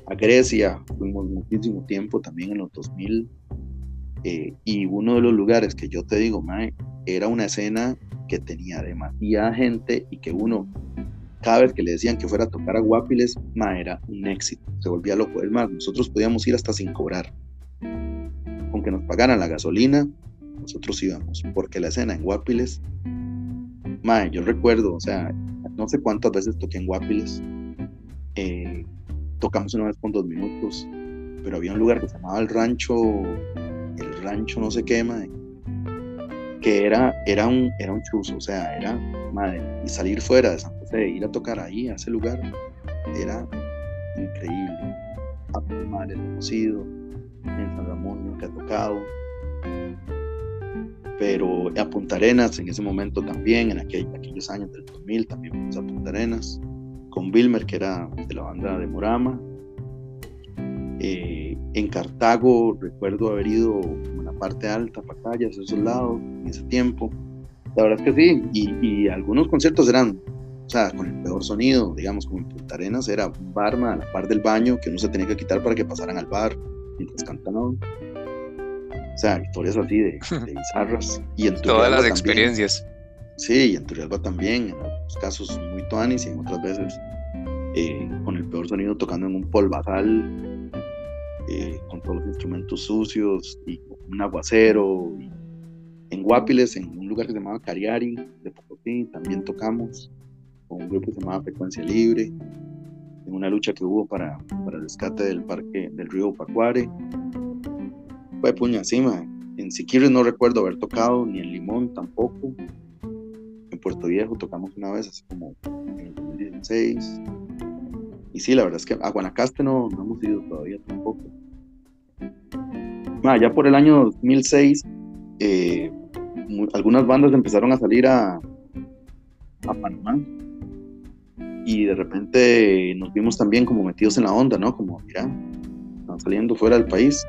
A Grecia fuimos muchísimo tiempo, también en los 2000. Eh, y uno de los lugares que yo te digo, mae, era una escena que tenía demasiada gente y que uno, cada vez que le decían que fuera a tocar a Guapiles, mae, era un éxito, se volvía loco. Es más, nosotros podíamos ir hasta sin cobrar. Con que nos pagaran la gasolina, nosotros íbamos, porque la escena en Guapiles Mae, yo recuerdo, o sea, no sé cuántas veces toqué en Guapiles. Eh, tocamos una vez con dos minutos, pero había un lugar que se llamaba el rancho, el rancho no sé qué, mae, que era, era, un, era un chuzo, o sea, era, madre, y salir fuera de San José, ir a tocar ahí, a ese lugar, era increíble. A mi madre hemos ido, en San Ramón nunca tocado, pero a Punta Arenas en ese momento también, en aquellos años del 2000 también fuimos a Punta Arenas, con Wilmer, que era de la banda de Morama. Eh, en Cartago recuerdo haber ido en la parte alta, hacia esos lados, en ese tiempo. La verdad es que sí, y, algunos conciertos eran, o sea, con el peor sonido, digamos, como en Punta Arenas, era un barma a la par del baño que uno se tenía que quitar para que pasaran al bar mientras cantaban. O sea, historias así de, bizarras. Y en Todas las experiencias. Sí, y en Turrialba también, en algunos casos muy tuanis y en otras veces eh, con el peor sonido tocando en un polvazal, eh, con todos los instrumentos sucios y un aguacero. en Guapiles, en un lugar que se llamaba Cariari, de Pocotí, también tocamos con un grupo que se llamaba Frecuencia Libre, en una lucha que hubo para, para el rescate del parque del río Pacuare de puña encima. En Siquirres no recuerdo haber tocado, ni en Limón tampoco. En Puerto Viejo tocamos una vez, así como en el 2016. Y sí, la verdad es que a Guanacaste no, no hemos ido todavía tampoco. ya por el año 2006, eh, algunas bandas empezaron a salir a, a Panamá. Y de repente nos vimos también como metidos en la onda, ¿no? Como, mira, están saliendo fuera del país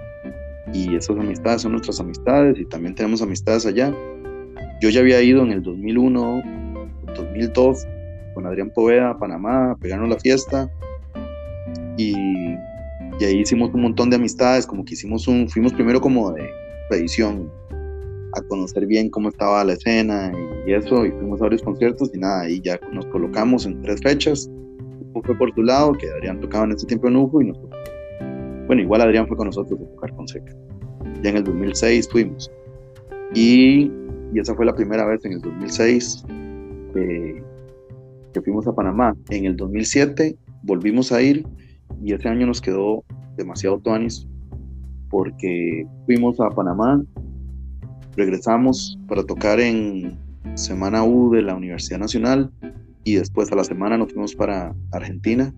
y esas amistades son nuestras amistades y también tenemos amistades allá. Yo ya había ido en el 2001, 2002 con Adrián Poveda a Panamá a pegarnos la fiesta y, y, ahí hicimos un montón de amistades, como que hicimos un, fuimos primero como de edición a conocer bien cómo estaba la escena y, eso, y fuimos a varios conciertos y nada, y ya nos colocamos en tres fechas. fue por tu lado, que Adrián tocaba en ese tiempo en UFO y nosotros bueno, igual Adrián fue con nosotros a tocar con Seca. Ya en el 2006 fuimos. Y, y esa fue la primera vez en el 2006 que, fuimos a Panamá. En el 2007 volvimos a ir y ese año nos quedó demasiado tuanis porque fuimos a Panamá, regresamos para tocar en Semana U de la Universidad Nacional y después a la semana nos fuimos para Argentina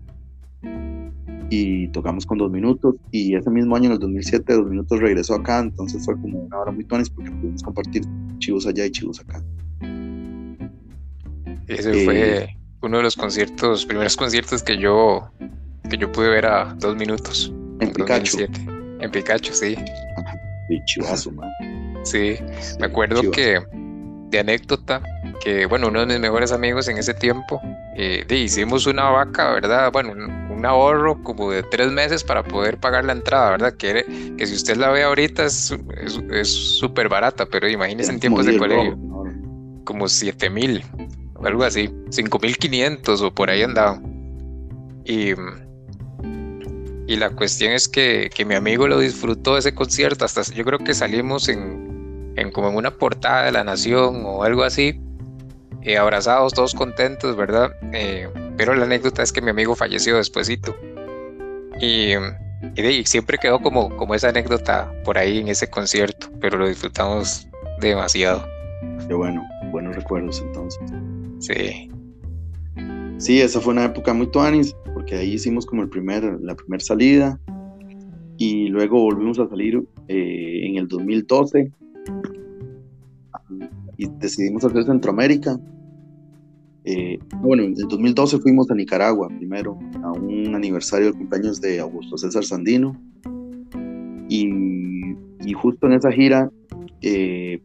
y tocamos con dos minutos y ese mismo año en el 2007 dos minutos regresó acá entonces fue como una hora muy tonis porque pudimos compartir chivos allá y chivos acá. Ese fue eh, uno de los conciertos primeros conciertos que yo que yo pude ver a dos minutos en, Pikachu en Pikachu sí. Y chivazo man. Sí me acuerdo que de anécdota que bueno uno de mis mejores amigos en ese tiempo eh, hicimos una vaca verdad bueno un ahorro como de tres meses para poder pagar la entrada, ¿verdad? Que, que si usted la ve ahorita es súper barata, pero imagínese en tiempos de colegio, como siete mil, o algo así, cinco mil quinientos o por ahí andaba. Y, y la cuestión es que, que, mi amigo lo disfrutó ese concierto, hasta yo creo que salimos en, en como en una portada de la Nación o algo así, eh, abrazados, todos contentos, ¿verdad? Eh, pero la anécdota es que mi amigo falleció despuesito. Y, y, siempre quedó como, como esa anécdota por ahí en ese concierto, pero lo disfrutamos demasiado. Qué bueno, buenos recuerdos entonces. Sí. Sí, esa fue una época muy tuanis, porque ahí hicimos como el primer, la primera salida y luego volvimos a salir eh, en el 2012 y decidimos hacer Centroamérica eh, bueno, en el 2012 fuimos a Nicaragua primero, a un aniversario de cumpleaños de Augusto César Sandino. Y, justo en esa gira eh,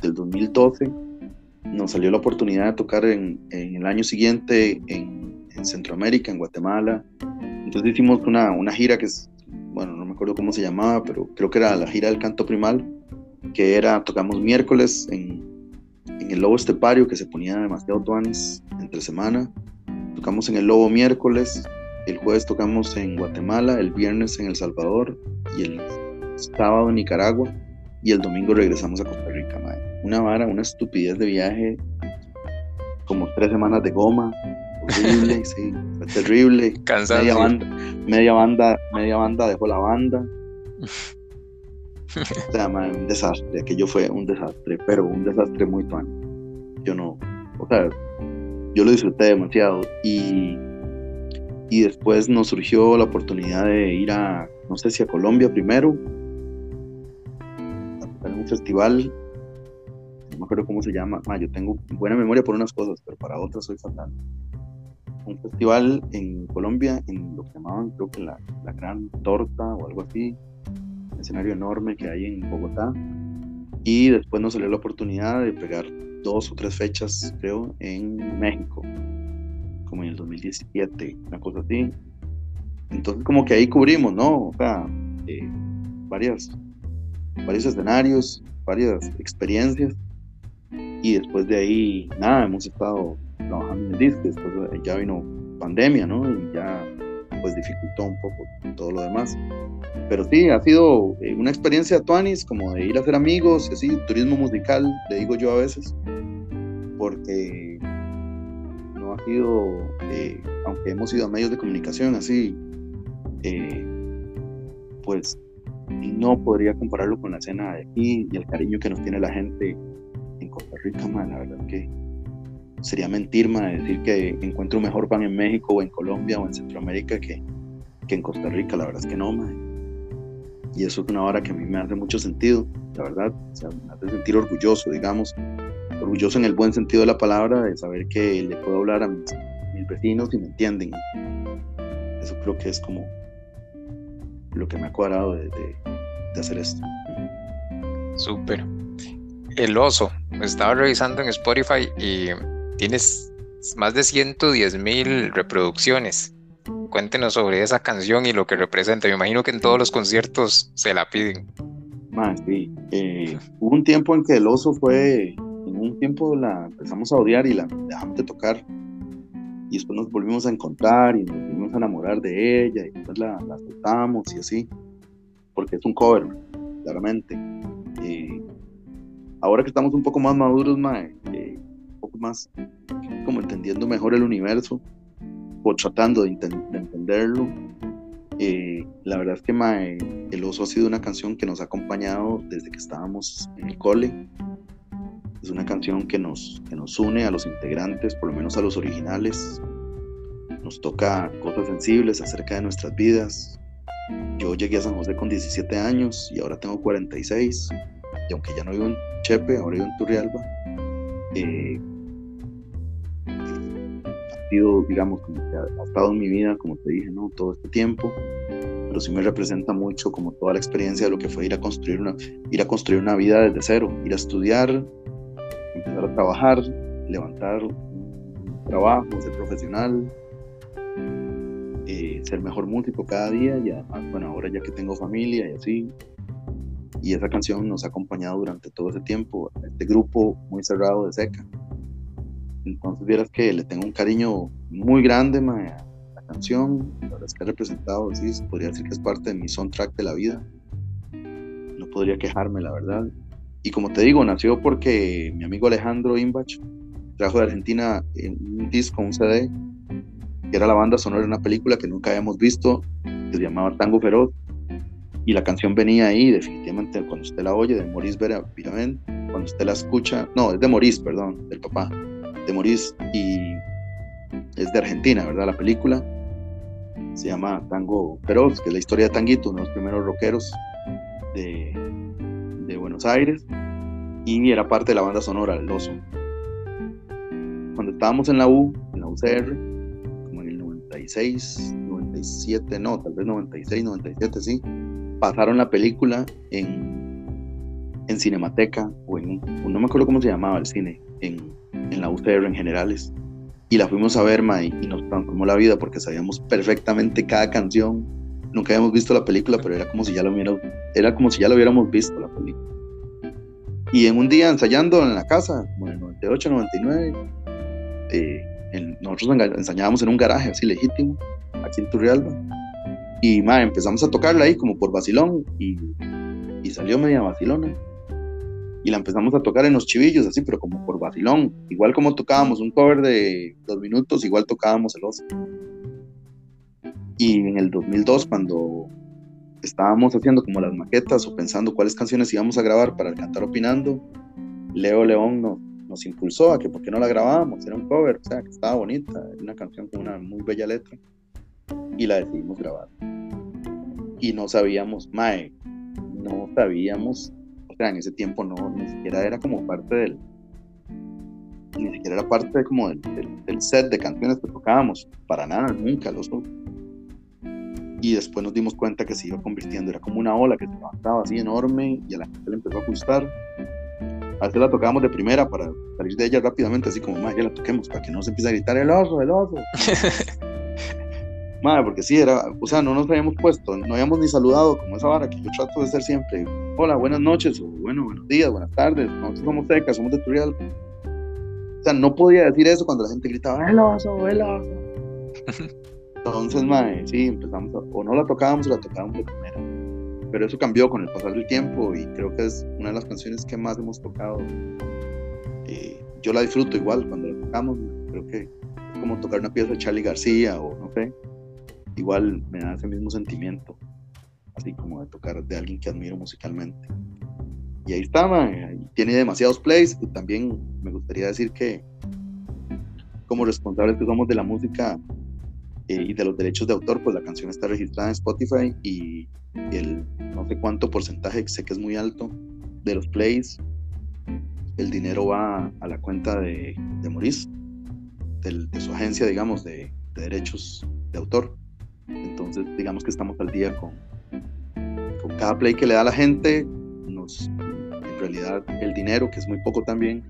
del 2012 nos salió la oportunidad de tocar en, el año siguiente en, en, Centroamérica, en Guatemala. Entonces hicimos una, una gira que es, bueno, no me acuerdo cómo se llamaba, pero creo que era la gira del canto primal, que era, tocamos miércoles en, en el Lobo Estepario, que se ponía demasiado tuanis entre semana. Tocamos en el Lobo miércoles, el jueves tocamos en Guatemala, el viernes en El Salvador y el sábado en Nicaragua y el domingo regresamos a Costa Rica, Una vara, una estupidez de viaje, como tres semanas de goma, horrible, sí, fue terrible. Cansado. Media banda, media banda, media banda dejó la banda. o sea, un desastre, aquello fue un desastre, pero un desastre muy tuano. Yo no, o sea, yo lo disfruté demasiado y, y después nos surgió la oportunidad de ir a, no sé si a Colombia primero, en un festival, no me acuerdo cómo se llama, yo tengo buena memoria por unas cosas, pero para otras soy fatal. Un festival en Colombia, en lo que llamaban, creo que la, la Gran Torta o algo así, escenario enorme que hay en Bogotá. Y después nos salió la oportunidad de pegar dos o tres fechas, creo, en México, como en el 2017, una cosa así. Entonces, como que ahí cubrimos, ¿no? O sea, eh, varias varios escenarios, varias experiencias. Y después de ahí, nada, hemos estado trabajando en el disco. Después ya vino pandemia, ¿no? Y ya pues dificultó un poco todo lo demás. Pero sí, ha sido eh, una experiencia tuanis, como de ir a hacer amigos, y así, turismo musical, le digo yo a veces, porque no ha sido, eh, aunque hemos ido a medios de comunicación así, eh, pues no podría compararlo con la escena de aquí y el cariño que nos tiene la gente en Costa Rica, man. La verdad que sería mentir, man, decir que encuentro mejor pan en México o en Colombia o en Centroamérica que, que en Costa Rica. La verdad es que no. Y eso es una hora que a mí me hace mucho sentido, la verdad. O sea, me hace sentir orgulloso, digamos. Orgulloso en el buen sentido de la palabra, de saber que le puedo hablar a mis, vecinos y me entienden. Eso creo que es como lo que me ha cuadrado de, hacer esto. Súper. El oso, estaba revisando en Spotify y tienes más de 110 mil reproducciones. Cuéntenos sobre esa canción y lo que representa. Me imagino que en todos los conciertos se la piden. Más, sí. Eh, hubo un tiempo en que el oso fue, en un tiempo la empezamos a odiar y la dejamos de tocar y después nos volvimos a encontrar y nos volvimos a enamorar de ella y después la, la aceptamos y así, porque es un cover, claramente. y ahora que estamos un poco más maduros, eh, un poco más como entendiendo mejor el universo o tratando de, entenderlo, eh, la verdad es que mae, El Oso ha sido una canción que nos ha acompañado desde que estábamos en el cole es una canción que nos, que nos une a los integrantes, por lo menos a los originales. Nos toca cosas sensibles acerca de nuestras vidas. Yo llegué a San José con 17 años y ahora tengo 46. Y aunque ya no vivo en Chepe, ahora vivo en Turrialba. Eh, digamos, como que ha, estado en mi vida, como te dije, ¿no? Todo este tiempo pero sí me representa mucho como toda la experiencia de lo que fue ir a construir una, ir a construir una vida desde cero, ir a estudiar, empezar a trabajar, levantar un trabajo, ser profesional, eh, ser mejor músico cada día y además, bueno, ahora ya que tengo familia y así. Y esa canción nos ha acompañado durante todo ese tiempo, este grupo muy cerrado de Seca. Entonces vieras que le tengo un cariño muy grande a la canción, la verdad es que ha representado, sí, podría decir que es parte de mi soundtrack de la vida. No podría quejarme, la verdad. Y como te digo, nació porque mi amigo Alejandro Imbach trajo de Argentina un disco, un CD, que era la banda sonora de una película que nunca habíamos visto, que se llamaba Tango Feroz. Y la canción venía ahí, definitivamente, cuando usted la oye, de Maurice Vera Piramén, cuando usted la escucha, no, es de Maurice, perdón, del papá, de Maurice, y es de Argentina, ¿verdad? La película se llama Tango Feroz, que es la historia de Tanguito, uno de los primeros rockeros de, Buenos Aires y era parte de la banda sonora del Oso. Cuando estábamos en la U, en la UCR, como en el 96, 97, no, tal vez 96, 97, sí, pasaron la película en, en Cinemateca o en, no me acuerdo cómo se llamaba el cine, en la UCR en generales. Y la fuimos a ver, ma, y, nos transformó la vida porque sabíamos perfectamente cada canción. Nunca habíamos visto la película, pero era como si ya lo hubiéramos, era como si ya lo hubiéramos visto la película. Y en un día ensayando en la casa, como en el 98, 99, eh, nosotros ensayábamos en un garaje así legítimo, aquí en Turrialba. Y ma, empezamos a tocarla ahí como por vacilón y, y salió media vacilona y la empezamos a tocar en los chivillos, así, pero como por vacilón. Igual como tocábamos un cover de dos minutos, igual tocábamos el oso. Y en el 2002, cuando estábamos haciendo como las maquetas o pensando cuáles canciones íbamos a grabar para el Cantar Opinando, Leo León nos, nos impulsó a que por qué no la grabábamos, era un cover, o sea, que estaba bonita, una canción con una muy bella letra, y la decidimos grabar. Y no sabíamos, Mae, no sabíamos en ese tiempo no, ni siquiera era como parte del, ni siquiera era parte como del, del, set de canciones que tocábamos, para nada, nunca los Y después nos dimos cuenta que se iba convirtiendo, era como una ola que se levantaba así enorme y a la gente le empezó a gustar. A veces la tocábamos de primera para salir de ella rápidamente, así como, más ya la toquemos, para que no se empiece a gritar el oso, el oso. Madre, porque sí, era, o sea, no nos habíamos puesto, no habíamos ni saludado como esa vara que yo trato de ser siempre. Hola, buenas noches, o bueno, buenos días, buenas tardes. Nosotros somos secas, somos de Turial. O sea, no podía decir eso cuando la gente gritaba, el oso, el oso. Entonces, madre, sí, empezamos, o no la tocábamos o la tocábamos de primera. Pero eso cambió con el pasar del tiempo y creo que es una de las canciones que más hemos tocado. Eh, yo la disfruto igual cuando la tocamos, creo que es como tocar una pieza de Charlie García o no sé igual me da ese mismo sentimiento, así como de tocar de alguien que admiro musicalmente. Y ahí está, tiene demasiados plays y también me gustaría decir que como responsables que somos de la música eh, y de los derechos de autor, pues la canción está registrada en Spotify y el no sé cuánto porcentaje, sé que es muy alto, de los plays, el dinero va a la cuenta de, de Maurice, de su agencia, digamos, de, de derechos de autor. Entonces, digamos que estamos al día con, con cada play que le da la gente. Nos, en realidad, el dinero, que es muy poco también,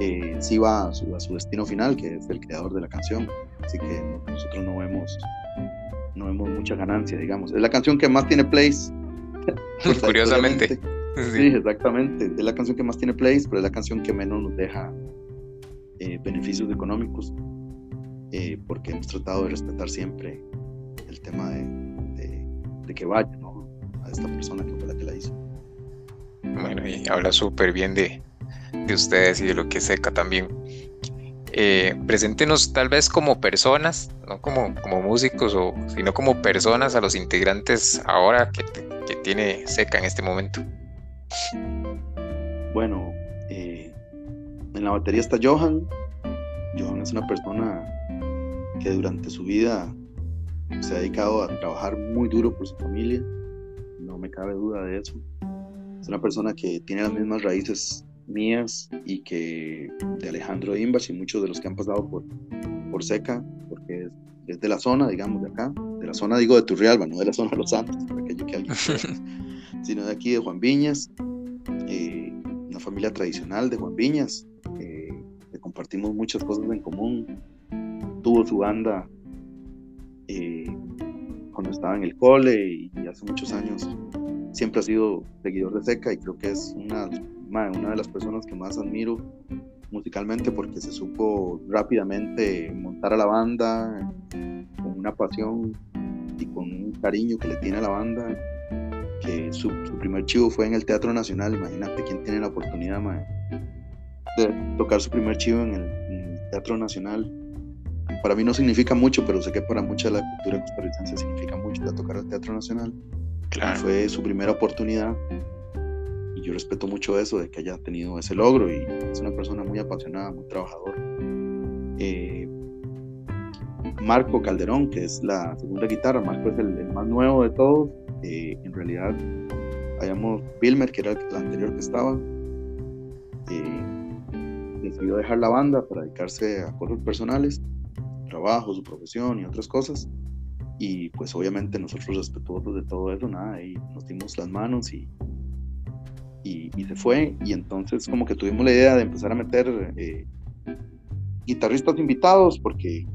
eh, sí va a su, a su, destino final, que es el creador de la canción. Así que nosotros no vemos, no vemos mucha ganancia, digamos. Es la canción que más tiene plays. Curiosamente. Sí. exactamente. Es la canción que más tiene plays, pero es la canción que menos nos deja eh, beneficios económicos, eh, porque hemos tratado de respetar siempre tema de, de, que vaya ¿no? a esta persona que fue la que la hizo. Bueno, y habla súper bien de, de, ustedes y de lo que seca también. Eh, preséntenos tal vez como personas, no como, como músicos, o, sino como personas a los integrantes ahora que, que tiene seca en este momento. Bueno, eh, en la batería está Johan. Johan es una persona que durante su vida se ha dedicado a trabajar muy duro por su familia, no me cabe duda de eso. Es una persona que tiene las mismas raíces mías y que de Alejandro Imbach y muchos de los que han pasado por, por Seca, porque es, de la zona, digamos, de acá, de la zona, digo, de Turrialba, no de la zona de Los Santos, para aquello que alguien sino de aquí de Juan Viñas, eh, una familia tradicional de Juan Viñas, eh, que compartimos muchas cosas en común. Tuvo su banda eh, cuando estaba en el cole y, hace muchos años siempre ha sido seguidor de Seca y creo que es una, una de las personas que más admiro musicalmente porque se supo rápidamente montar a la banda con una pasión y con un cariño que le tiene a la banda que su, primer chivo fue en el Teatro Nacional. Imagínate quién tiene la oportunidad de tocar su primer chivo en el Teatro Nacional para mí no significa mucho, pero sé que para mucha de la cultura costarricense significa mucho ir a tocar al Teatro Nacional. Claro. Fue su primera oportunidad y yo respeto mucho eso, de que haya tenido ese logro y es una persona muy apasionada, muy trabajadora. Eh, Marco Calderón, que es la segunda guitarra, Marco es el, más nuevo de todos. Eh, en realidad, hayamos Wilmer, que era el, anterior que estaba, eh, decidió dejar la banda para dedicarse a cosas personales trabajo, su profesión y otras cosas. Y pues obviamente nosotros respetuosos de todo eso, nada, y nos dimos las manos y, y, se fue. Y entonces como que tuvimos la idea de empezar a meter eh, guitarristas invitados porque,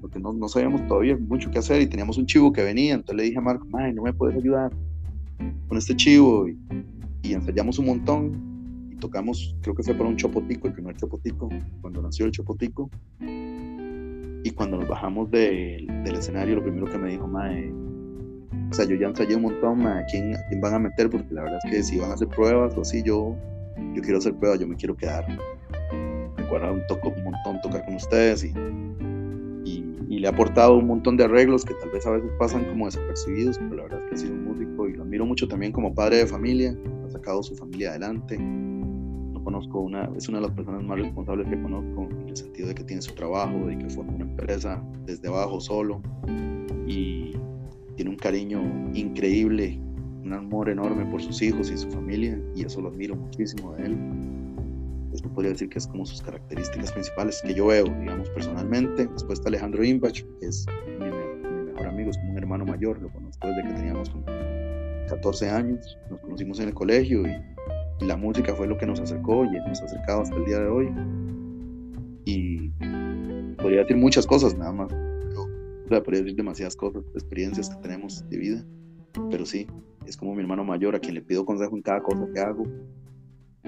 porque no, no, sabíamos todavía mucho qué hacer y teníamos un chivo que venía. Entonces le dije a Marco, no me puedes ayudar con este chivo. Y, y ensayamos un montón y tocamos, creo que fue para un chopotico, el primer chopotico, cuando nació el chopotico. Y cuando nos bajamos del escenario, lo primero que me dijo, Mae, o sea, yo ya ensayé un montón, ¿a quién, ¿a quién van a meter? Porque la verdad es que si van a hacer pruebas o así, yo, yo quiero hacer pruebas, yo me quiero quedar. Me acuerdo un, toco, un montón tocar con ustedes y, y, le ha aportado un montón de arreglos que tal vez a veces pasan como desapercibidos, pero la verdad es que ha sido un músico y lo admiro mucho también como padre de familia, ha sacado su familia adelante. Conozco, una, es una de las personas más responsables que conozco en el sentido de que tiene su trabajo, de que forma una empresa desde abajo solo y tiene un cariño increíble, un amor enorme por sus hijos y su familia, y eso lo admiro muchísimo de él. Esto podría decir que es como sus características principales que yo veo, digamos, personalmente. Después está Alejandro Imbach, que es mi, mejor amigo, es como un hermano mayor, lo conozco desde que teníamos 14 años, nos conocimos en el colegio y, la música fue lo que nos acercó y nos ha acercado hasta el día de hoy. Y podría decir muchas cosas nada más podría decir demasiadas cosas, experiencias que tenemos de vida, pero sí, es como mi hermano mayor a quien le pido consejo en cada cosa que hago.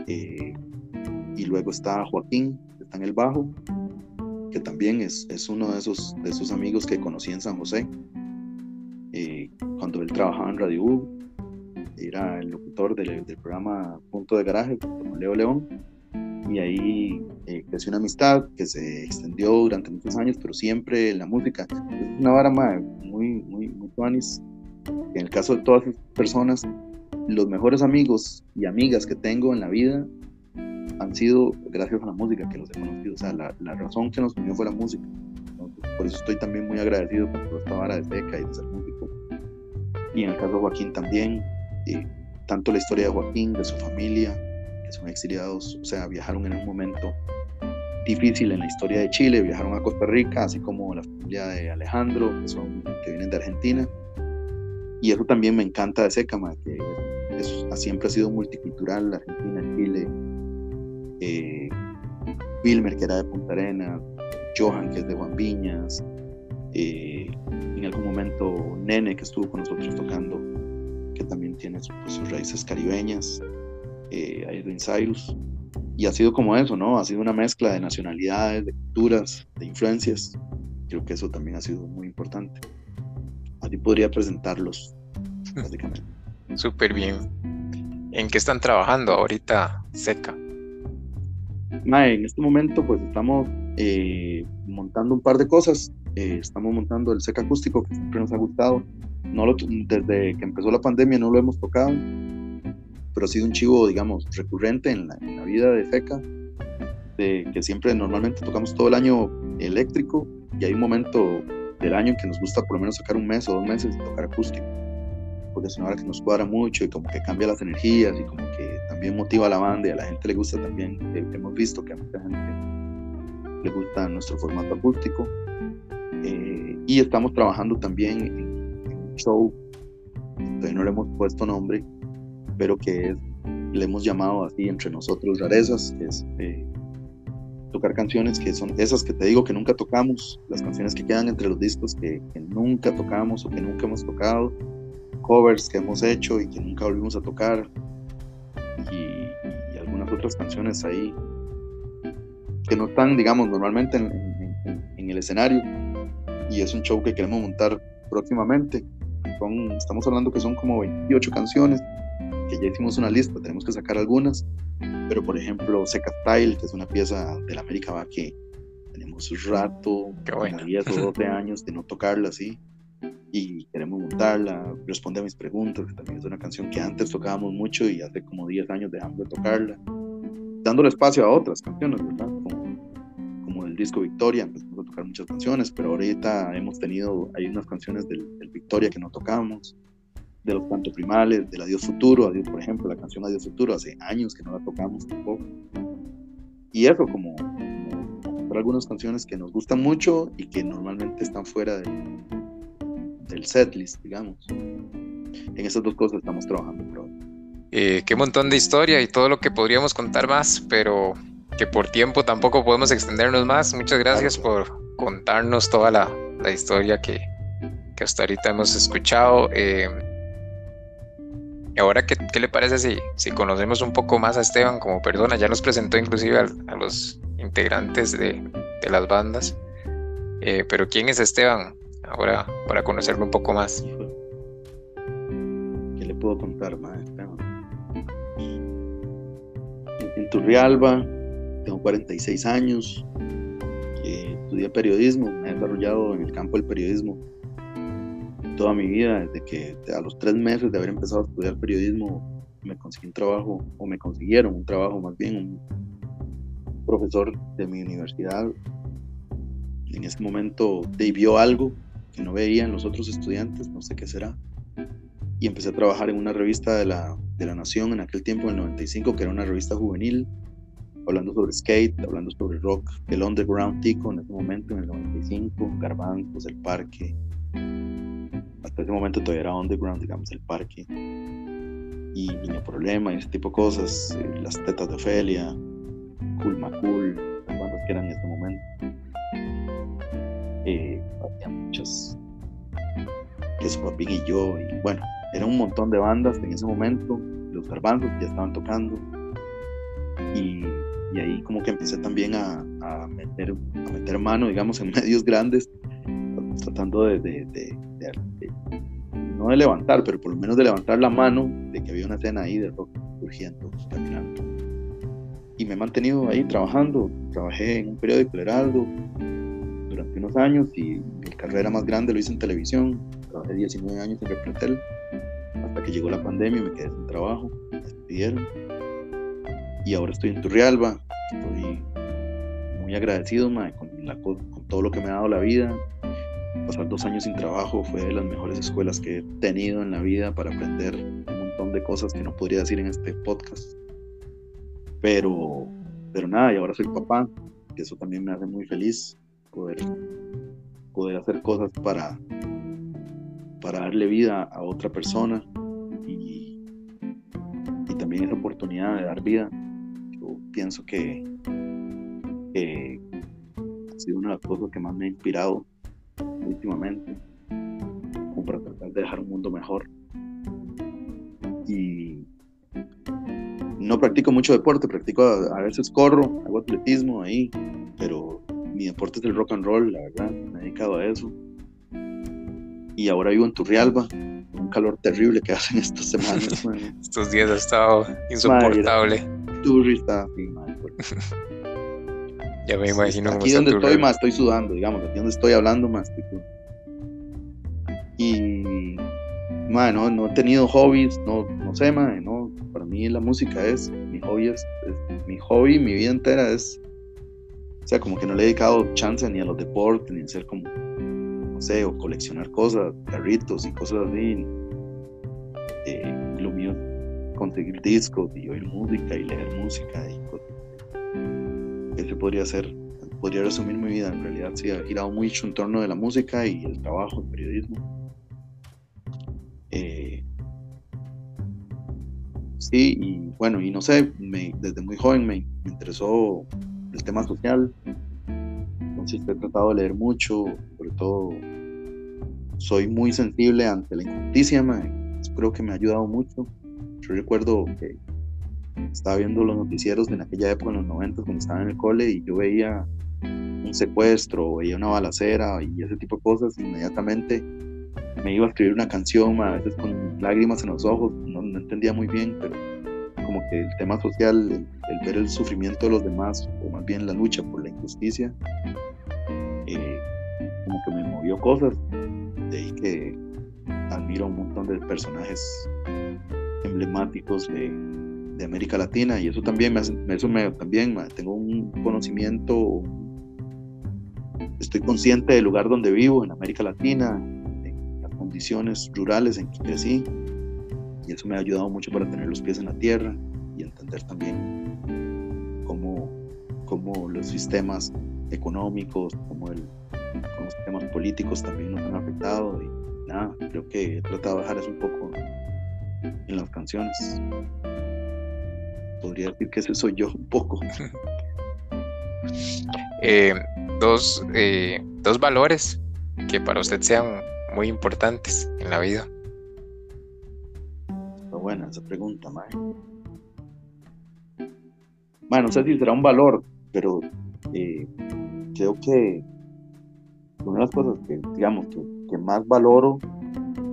Eh, y luego está Joaquín, que está en el bajo, que también es, es uno de esos, de esos amigos que conocí en San José, eh, cuando él trabajaba en Radio U, era el locutor del, del programa Punto de Garaje con Leo León y ahí eh, creció una amistad que se extendió durante muchos años, pero siempre la música es una vara muy, muy, muy tuanis. En el caso de todas esas personas, los mejores amigos y amigas que tengo en la vida han sido gracias a la música que los he conocido. O sea, la, la razón que nos unió fue la música. Por eso estoy también muy agradecido por toda esta vara de seca y de ser músico. Y en el caso de Joaquín también, eh, tanto la historia de Joaquín, de su familia, son exiliados, o sea, viajaron en un momento difícil en la historia de Chile, viajaron a Costa Rica, así como la familia de Alejandro, que, son, que vienen de Argentina. Y eso también me encanta de Secama, que siempre ha sido multicultural, Argentina, Chile, eh, Wilmer, que era de Punta Arenas, Johan, que es de Juan Viñas, eh, en algún momento Nene, que estuvo con nosotros tocando, que también tiene pues, sus raíces caribeñas eh, Edwin Cyrus. Y ha sido como eso, ¿no? Ha sido una mezcla de nacionalidades, de culturas, de influencias. Creo que eso también ha sido muy importante. Así podría presentarlos, básicamente. Súper bien. ¿En qué están trabajando ahorita, Seca? en este momento, pues estamos eh, montando un par de cosas. Eh, estamos montando el Seca acústico, que siempre nos ha gustado. No lo, desde que empezó la pandemia no lo hemos tocado pero ha sido un chivo, digamos, recurrente en la, vida de FECA, de que siempre normalmente tocamos todo el año eléctrico y hay un momento del año en que nos gusta por lo menos sacar un mes o dos meses y tocar acústico, porque es una hora que nos cuadra mucho y como que cambia las energías y como que también motiva a la banda y a la gente le gusta también, eh, hemos visto que a mucha gente le gusta nuestro formato acústico. Eh, y estamos trabajando también en, un show, todavía no le hemos puesto nombre, pero que le hemos llamado así entre nosotros rarezas, es eh, tocar canciones que son esas que te digo que nunca tocamos, las canciones que quedan entre los discos que, nunca tocamos o que nunca hemos tocado, covers que hemos hecho y que nunca volvimos a tocar, y, algunas otras canciones ahí que no están, digamos, normalmente en, en el escenario, y es un show que queremos montar próximamente. Son, estamos hablando que son como 28 canciones que ya hicimos una lista, tenemos que sacar algunas, pero por ejemplo Seca Style, que es una pieza de la América va que tenemos un rato, bueno. 10 o 12 años de no tocarla así, y queremos montarla, responde a mis preguntas, que también es una canción que antes tocábamos mucho y hace como 10 años dejamos de tocarla, dándole espacio a otras canciones, ¿verdad? Como, como del disco Victoria, empezamos a tocar muchas canciones, pero ahorita hemos tenido, hay unas canciones del, del Victoria que no tocamos, de los cantos primales, del Adiós Futuro, Adiós, por ejemplo, la canción Adiós Futuro, hace años que no la tocamos tampoco. Y eso, como, como algunas canciones que nos gustan mucho y que normalmente están fuera del, del setlist, digamos. En esas dos cosas estamos trabajando, pero Eh, qué montón de historia y todo lo que podríamos contar más, pero que por tiempo tampoco podemos extendernos más. Muchas gracias por contarnos toda la, historia que, hasta ahorita hemos escuchado. Eh, ahora, ¿qué, ¿qué, le parece si, si conocemos un poco más a Esteban como persona? Ya nos presentó inclusive a, los integrantes de, de las bandas. Eh, pero ¿quién es Esteban? Ahora, para conocerlo un poco más. ¿Qué le puedo contar, Esteban? En Turrialba, tengo 46 años, eh, estudié periodismo, me he desarrollado en el campo del periodismo toda mi vida, desde que a los tres meses de haber empezado a estudiar periodismo me conseguí un trabajo, o me consiguieron un trabajo más bien, un profesor de mi universidad. En ese momento vio algo que no veía en los otros estudiantes, no sé qué será, y empecé a trabajar en una revista de la, de la Nación en aquel tiempo, en el 95, que era una revista juvenil, hablando sobre skate, hablando sobre rock, el underground tico en ese momento, en el 95, Garbanzos, el parque, hasta ese momento todavía era underground, digamos, el parque, y Niño Problema, y ese tipo de cosas, eh, las tetas de Ofelia, Cool Macul, las bandas que eran en ese momento. Eh, había muchas, que su papi y yo, y bueno, era un montón de bandas en ese momento, los garbanzos ya estaban tocando, y, y ahí como que empecé también a, a, meter, a meter mano, digamos, en medios grandes, tratando de, de, de, no de levantar, pero por lo menos de levantar la mano de que había una escena ahí de rock surgiendo, caminando. Y me he mantenido ahí trabajando, trabajé en un periódico, El Heraldo, durante unos años y mi carrera más grande lo hice en televisión, trabajé 19 años en Repretel, hasta que llegó la pandemia y me quedé sin trabajo, me despidieron. Y ahora estoy en Turrialba, estoy muy agradecido con, con todo lo que me ha dado la vida. Pasar dos años sin trabajo fue de las mejores escuelas que he tenido en la vida para aprender un montón de cosas que no podría decir en este podcast. Pero, pero nada, y ahora soy papá, que eso también me hace muy feliz poder, poder hacer cosas para, para darle vida a otra persona y, y también esa oportunidad de dar vida. Yo pienso que, ha sido una de las cosas que más me ha inspirado últimamente, como para tratar de dejar un mundo mejor. Y no practico mucho deporte, practico a veces corro, hago atletismo ahí, pero mi deporte es el rock and roll, la verdad, me he dedicado a eso. Y ahora vivo en Turrialba, un calor terrible que hacen estas semanas. Estos días ha estado insoportable. Ya me imagino. Aquí donde estoy, más estoy sudando, digamos, aquí donde estoy hablando, más. Y, bueno, no, he tenido hobbies, no, no sé, man, no, para mí la música es, mi hobby es, es, mi hobby, mi vida entera es o sea, como que no le he dedicado chance ni a los deportes, ni a hacer como, no sé, o coleccionar cosas, carritos y cosas así. Eh, lo mío, conseguir discos y oír música y leer música y cosas. Ese podría ser, podría resumir mi vida. En realidad, sí, ha girado mucho en torno de la música y el trabajo, el periodismo. Eh, sí, y bueno, y no sé, me, desde muy joven me, me interesó el tema social. Entonces he tratado de leer mucho, sobre todo soy muy sensible ante la injusticia, creo que me ha ayudado mucho. Yo recuerdo que estaba viendo los noticieros en aquella época, en los 90, cuando estaba en el cole, y yo veía un secuestro, veía una balacera y ese tipo de cosas, inmediatamente me iba a escribir una canción, a veces con lágrimas en los ojos, no, entendía muy bien, pero como que el tema social, el, ver el sufrimiento de los demás, o más bien la lucha por la injusticia, eh, como que me movió cosas. De ahí que admiro a un montón de personajes emblemáticos de, de América Latina y eso también me, hace, eso me también tengo un conocimiento, estoy consciente del lugar donde vivo en América Latina, en las condiciones rurales en que crecí y eso me ha ayudado mucho para tener los pies en la tierra y entender también cómo, cómo los sistemas económicos, cómo, el, los sistemas políticos también nos han afectado y nada, creo que he tratado de dejar eso un poco en las canciones. podría decir que ese soy yo un poco. Eh, dos, eh, dos valores que para usted sean muy importantes en la vida. Está buena esa pregunta, Mae. Bueno, no sé si será un valor, pero eh, creo que una de las cosas que, digamos, que, más valoro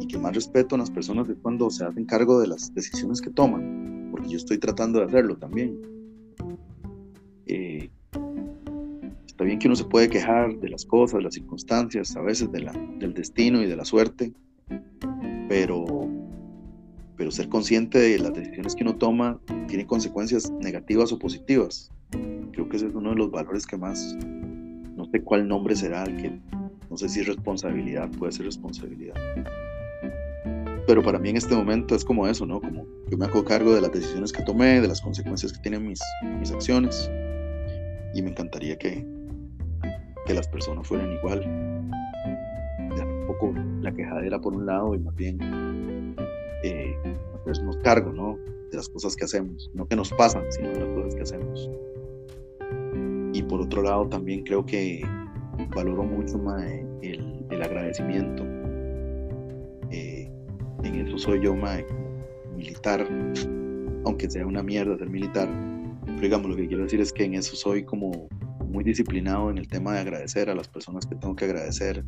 que más respeto a las personas es cuando se hacen cargo de las decisiones que toman, porque yo estoy tratando de hacerlo también. Eh, está bien que uno se puede quejar de las cosas, de las circunstancias, a veces de la, del destino y de la suerte, pero, pero ser consciente de las decisiones que uno toma tiene consecuencias negativas o positivas. Creo que ese es uno de los valores que más, no sé cuál nombre será el que no sé si responsabilidad, puede ser responsabilidad. Pero para mí en este momento es como eso, ¿no? Como yo me hago cargo de las decisiones que tomé, de las consecuencias que tienen mis, mis acciones. Y me encantaría que, que las personas fueran igual. un poco la quejadera por un lado y más bien eh, hacernos cargo, ¿no? De las cosas que hacemos. No que nos pasan, sino de las cosas que hacemos. Y por otro lado también creo que valoro mucho más el, el, agradecimiento. En eso soy yo más militar, aunque sea una mierda ser militar. Pero digamos, lo que quiero decir es que en eso soy como muy disciplinado en el tema de agradecer a las personas que tengo que agradecer.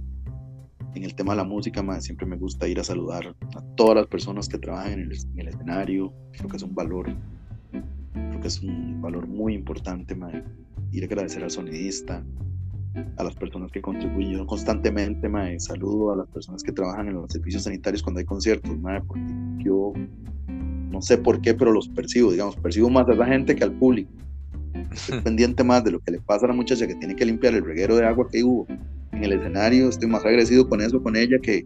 En el tema de la música, más siempre me gusta ir a saludar a todas las personas que trabajan en el, en el escenario. Creo que es un valor, creo que es un valor muy importante, más ir a agradecer al sonidista, a las personas que contribuyen. constantemente me saludo a las personas que trabajan en los servicios sanitarios cuando hay conciertos, porque yo no sé por qué, pero los percibo, digamos, percibo más a esa gente que al público. Estoy pendiente más de lo que le pasa a la muchacha que tiene que limpiar el reguero de agua que hubo en el escenario. Estoy más agradecido con eso, con ella, que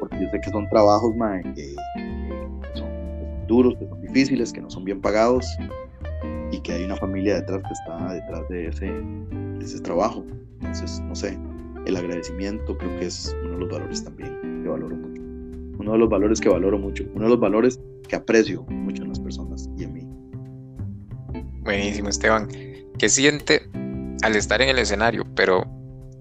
porque yo sé que son trabajos que, son, duros, que son difíciles, que no son bien pagados y que hay una familia detrás que está detrás de ese, ese trabajo. Entonces, no sé, el agradecimiento creo que es uno de los valores también que valoro mucho. Uno de los valores que valoro mucho, uno de los valores que aprecio mucho en las personas y en mí. Buenísimo, Esteban. ¿Qué siente al estar en el escenario? Pero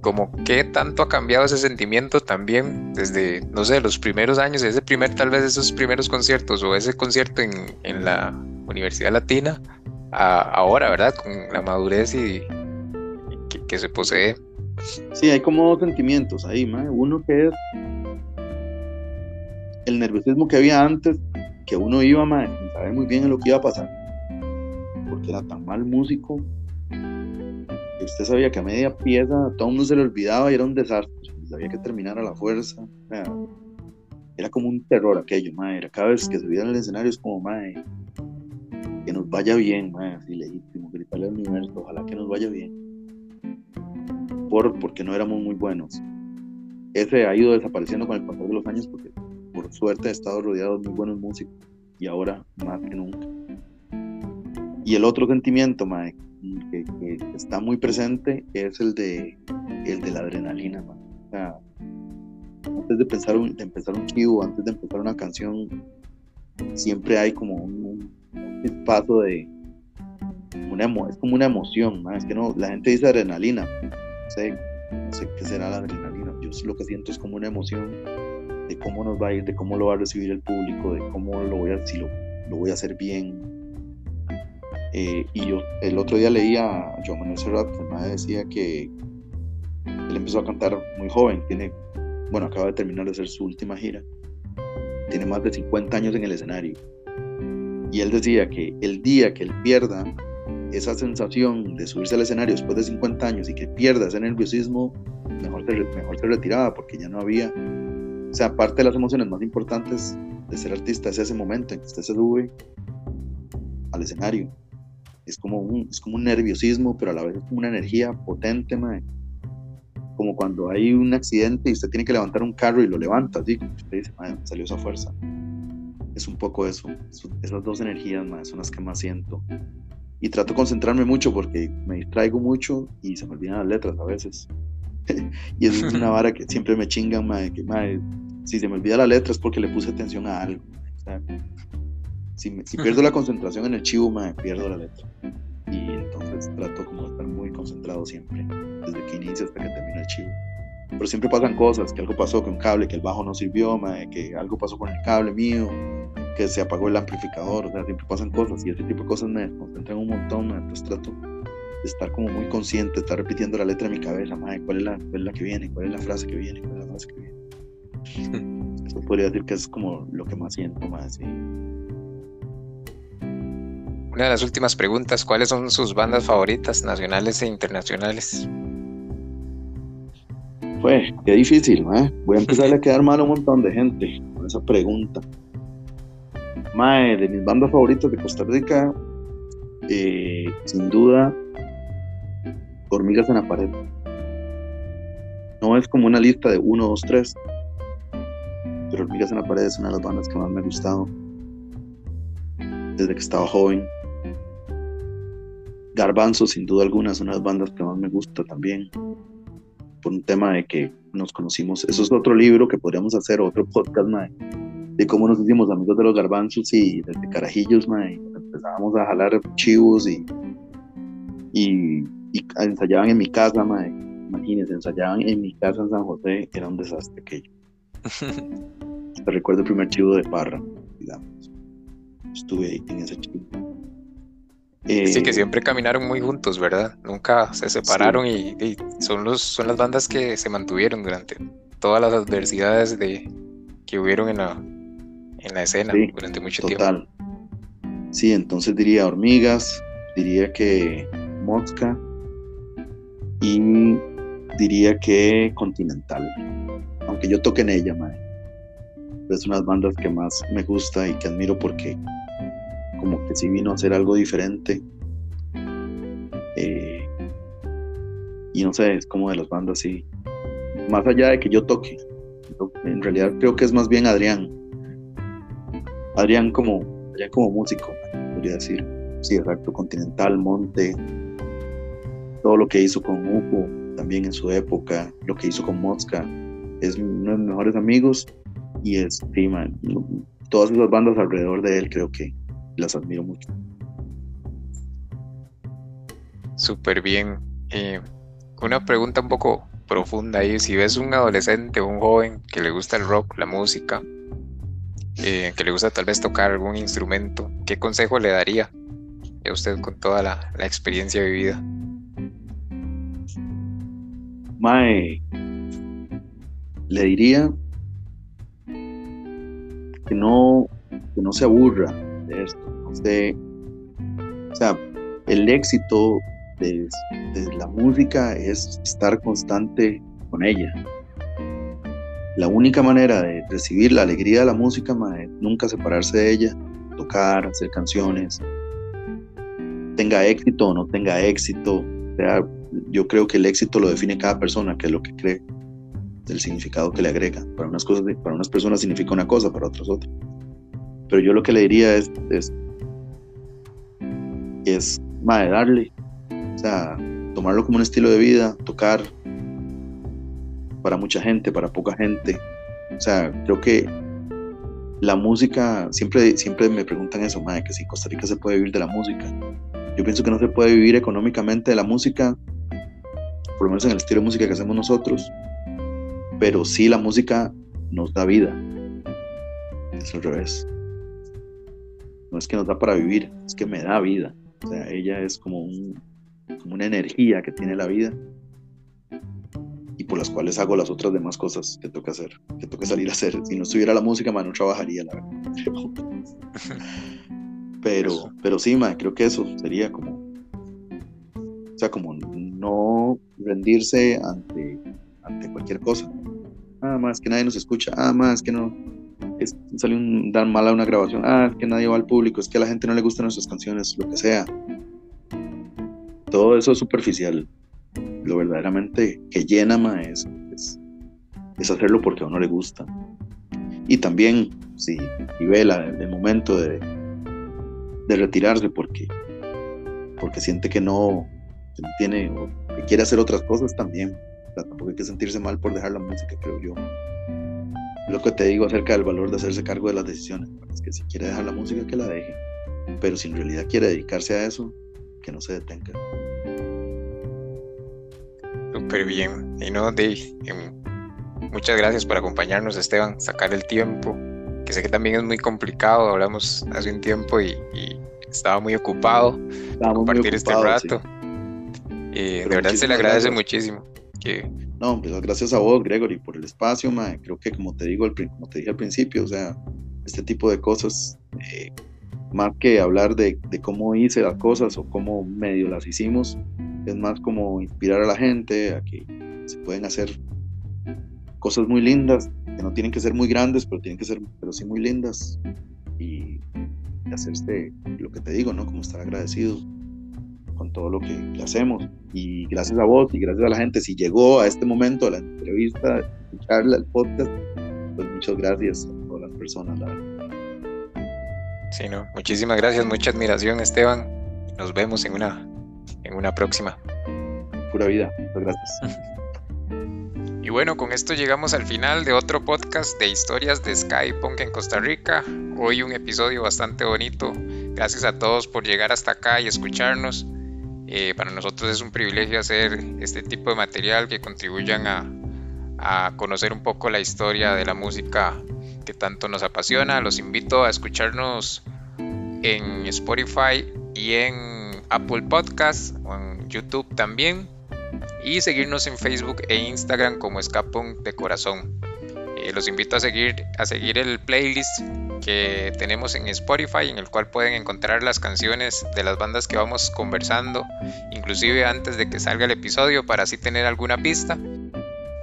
como qué tanto ha cambiado ese sentimiento también desde, no sé, los primeros años, ese primer, tal vez esos primeros conciertos o ese concierto en, en la Universidad Latina, a ahora, ¿verdad? Con la madurez y, que, se posee. Sí, hay como dos sentimientos ahí, uno que es el nerviosismo que había antes, que uno iba sin saber muy bien en lo que iba a pasar, porque era tan mal músico, que usted sabía que a media pieza todo el mundo se le olvidaba y era un desastre, sabía que terminar a la fuerza, era como un terror aquello, era cada vez que subía el escenario es como, que nos vaya bien, así legítimo, gritarle al universo, ojalá que nos vaya bien por, porque no éramos muy buenos. Ese ha ido desapareciendo con el pasar de los años porque por suerte he estado rodeado de muy buenos músicos y ahora más que nunca. Y el otro sentimiento que, está muy presente es el de, el de la adrenalina. antes de, pensar de empezar un chivo, antes de empezar una canción, siempre hay como un, un paso de... Una es como una emoción, es que no, la gente dice adrenalina, no sé, no sé qué será la adrenalina. Yo lo que siento es como una emoción de cómo nos va a ir, de cómo lo va a recibir el público, de cómo lo voy a, si lo, lo voy a hacer bien. Eh, y yo el otro día leía a Joan Manuel Serrat, que decía que él empezó a cantar muy joven, tiene, bueno, acaba de terminar de hacer su última gira, tiene más de 50 años en el escenario. Y él decía que el día que él pierda esa sensación de subirse al escenario después de 50 años y que pierda ese nerviosismo, mejor se, mejor se retiraba porque ya no había. O sea, parte de las emociones más importantes de ser artista es ese momento en que usted se sube al escenario. Es como un, es como un nerviosismo, pero a la vez es como una energía potente, como cuando hay un accidente y usted tiene que levantar un carro y lo levanta, así, usted dice, salió esa fuerza. Es un poco eso, esas dos energías, son las que más siento y trato de concentrarme mucho porque me distraigo mucho y se me olvidan las letras a veces. y es una vara que siempre me chingan, que si se me olvida la letra es porque le puse atención a algo. si, si pierdo la concentración en el chivo, me pierdo la letra. Y entonces trato como de estar muy concentrado siempre, desde que inicia hasta que termina el chivo. Pero siempre pasan cosas, que algo pasó con un cable, que el bajo no sirvió, que algo pasó con el cable mío, que se apagó el amplificador, o sea, siempre pasan cosas y ese tipo de cosas me concentran un montón, entonces trato de estar como muy consciente, estar repitiendo la letra en mi cabeza, madre, ¿cuál es la, cuál es la que viene? ¿Cuál es la frase que viene? ¿Cuál es la frase que viene? Eso podría decir que es como lo que más siento, más. Una de las últimas preguntas, ¿cuáles son sus bandas favoritas, nacionales e internacionales? Pues, qué difícil, ¿eh? Voy a empezar a quedar mal a un montón de gente con esa pregunta. Mae, de mis bandas favoritas de Costa Rica, eh, sin duda, Hormigas en la Pared. No es como una lista de uno, dos, tres, pero Hormigas en la Pared es una de las bandas que más me ha gustado desde que estaba joven. Garbanzo, sin duda alguna, es una de las bandas que más me gusta también. Por un tema de que nos conocimos. Eso es otro libro que podríamos hacer, otro podcast, de cómo nos hicimos amigos de los garbanzos y desde carajillos, empezábamos a jalar chivos y, y, ensayaban en mi casa, Imagínense, ensayaban en mi casa en San José, era un desastre aquello. Te recuerdo el primer chivo de Parra, digamos. Estuve ahí en ese chivo sí, que siempre caminaron muy juntos, ¿verdad? Nunca se separaron y, son, los, son las bandas que se mantuvieron durante todas las adversidades de, que hubieron en la, en la escena durante mucho total. tiempo. Sí, entonces diría Hormigas, diría que Mosca y diría que Continental, aunque yo toque en ella, mae. Es una de las bandas que más me gusta y que admiro porque como que sí vino a hacer algo diferente. Eh, y no sé, es como de las bandas así. Más allá de que yo toque, en realidad creo que es más bien Adrián. Adrián como, Adrián como músico, podría decir. Sí, exacto, Continental, Monte, todo lo que hizo con Upo también en su época, lo que hizo con Mosca, es uno de mis mejores amigos y es, sí, todas esas bandas alrededor de él creo que las admiro mucho. Súper bien. Eh, una pregunta un poco profunda ahí. Si ves un adolescente o un joven que le gusta el rock, la música, eh, que le gusta tal vez tocar algún instrumento, ¿qué consejo le daría a usted con toda la, la experiencia vivida? Mae, le diría que no, que no se aburra, de esto. o sea, el éxito de, la música es estar constante con ella. La única manera de recibir la alegría de la música es nunca separarse de ella, tocar, hacer canciones, tenga éxito o no tenga éxito. O sea, yo creo que el éxito lo define cada persona, que es lo que cree, del significado que le agrega. Para unas, cosas, para unas personas significa una cosa, para otras otra. Pero yo lo que le diría es, es, es madre, darle, o sea, tomarlo como un estilo de vida, tocar para mucha gente, para poca gente. O sea, creo que la música, siempre, siempre me preguntan eso, madre, que si Costa Rica se puede vivir de la música. Yo pienso que no se puede vivir económicamente de la música, por lo menos en el estilo de música que hacemos nosotros, pero sí la música nos da vida. Es al revés no es que nos da para vivir, es que me da vida. O sea, ella es como, un, como una energía que tiene la vida y por las cuales hago las otras demás cosas que toca hacer, que toca salir a hacer. Si no estuviera la música, man, no trabajaría, la verdad. Pero, pero sí, man, creo que eso sería como, o sea, como no rendirse ante, ante cualquier cosa. Nada más que nadie nos escucha, nada más que no, es, salió un, dar mal a una grabación, ah, que nadie va al público, es que a la gente no le gustan nuestras canciones, lo que sea. Todo eso es superficial. Lo verdaderamente que llena más es, es, hacerlo porque a uno le gusta. Y también, si y ve el momento de, de retirarse porque, porque siente que no tiene o que quiere hacer otras cosas también. tampoco hay que sentirse mal por dejar la música, creo yo lo que te digo acerca del valor de hacerse cargo de las decisiones. es que si quiere dejar la música, que la deje. Pero si en realidad quiere dedicarse a eso, que no se detenga. Súper bien. Y no, Dave, em, muchas gracias por acompañarnos, Esteban, sacar el tiempo, que sé que también es muy complicado, hablamos hace un tiempo y, estaba muy ocupado compartir este rato. Y de verdad se le agradece muchísimo. Que... No, pues gracias a vos, Gregory, por el espacio, Creo que como te digo, como te dije al principio, o sea, este tipo de cosas, eh, más que hablar de, de, cómo hice las cosas o cómo medio las hicimos, es más como inspirar a la gente a que se pueden hacer cosas muy lindas, que no tienen que ser muy grandes, pero tienen que ser, pero sí muy lindas. Y, hacerse lo que te digo, ¿no? Como estar agradecido con todo lo que, hacemos. Y gracias a vos y gracias a la gente, si llegó a este momento de la entrevista, escucharla, el podcast, pues muchas gracias a todas las personas, la Sí, no, muchísimas gracias, mucha admiración, Esteban. Nos vemos en una, en una próxima. Pura vida, muchas gracias. Y bueno, con esto llegamos al final de otro podcast de historias de Skypunk en Costa Rica. Hoy un episodio bastante bonito. Gracias a todos por llegar hasta acá y escucharnos. Eh, para nosotros es un privilegio hacer este tipo de material que contribuyan a, a conocer un poco la historia de la música que tanto nos apasiona. Los invito a escucharnos en Spotify y en Apple Podcasts o en YouTube también y seguirnos en Facebook e Instagram como Escapón de Corazón. Eh, los invito a seguir, a seguir el playlist que tenemos en Spotify, en el cual pueden encontrar las canciones de las bandas que vamos conversando, inclusive antes de que salga el episodio, para así tener alguna pista.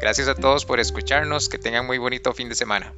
Gracias a todos por escucharnos, que tengan muy bonito fin de semana.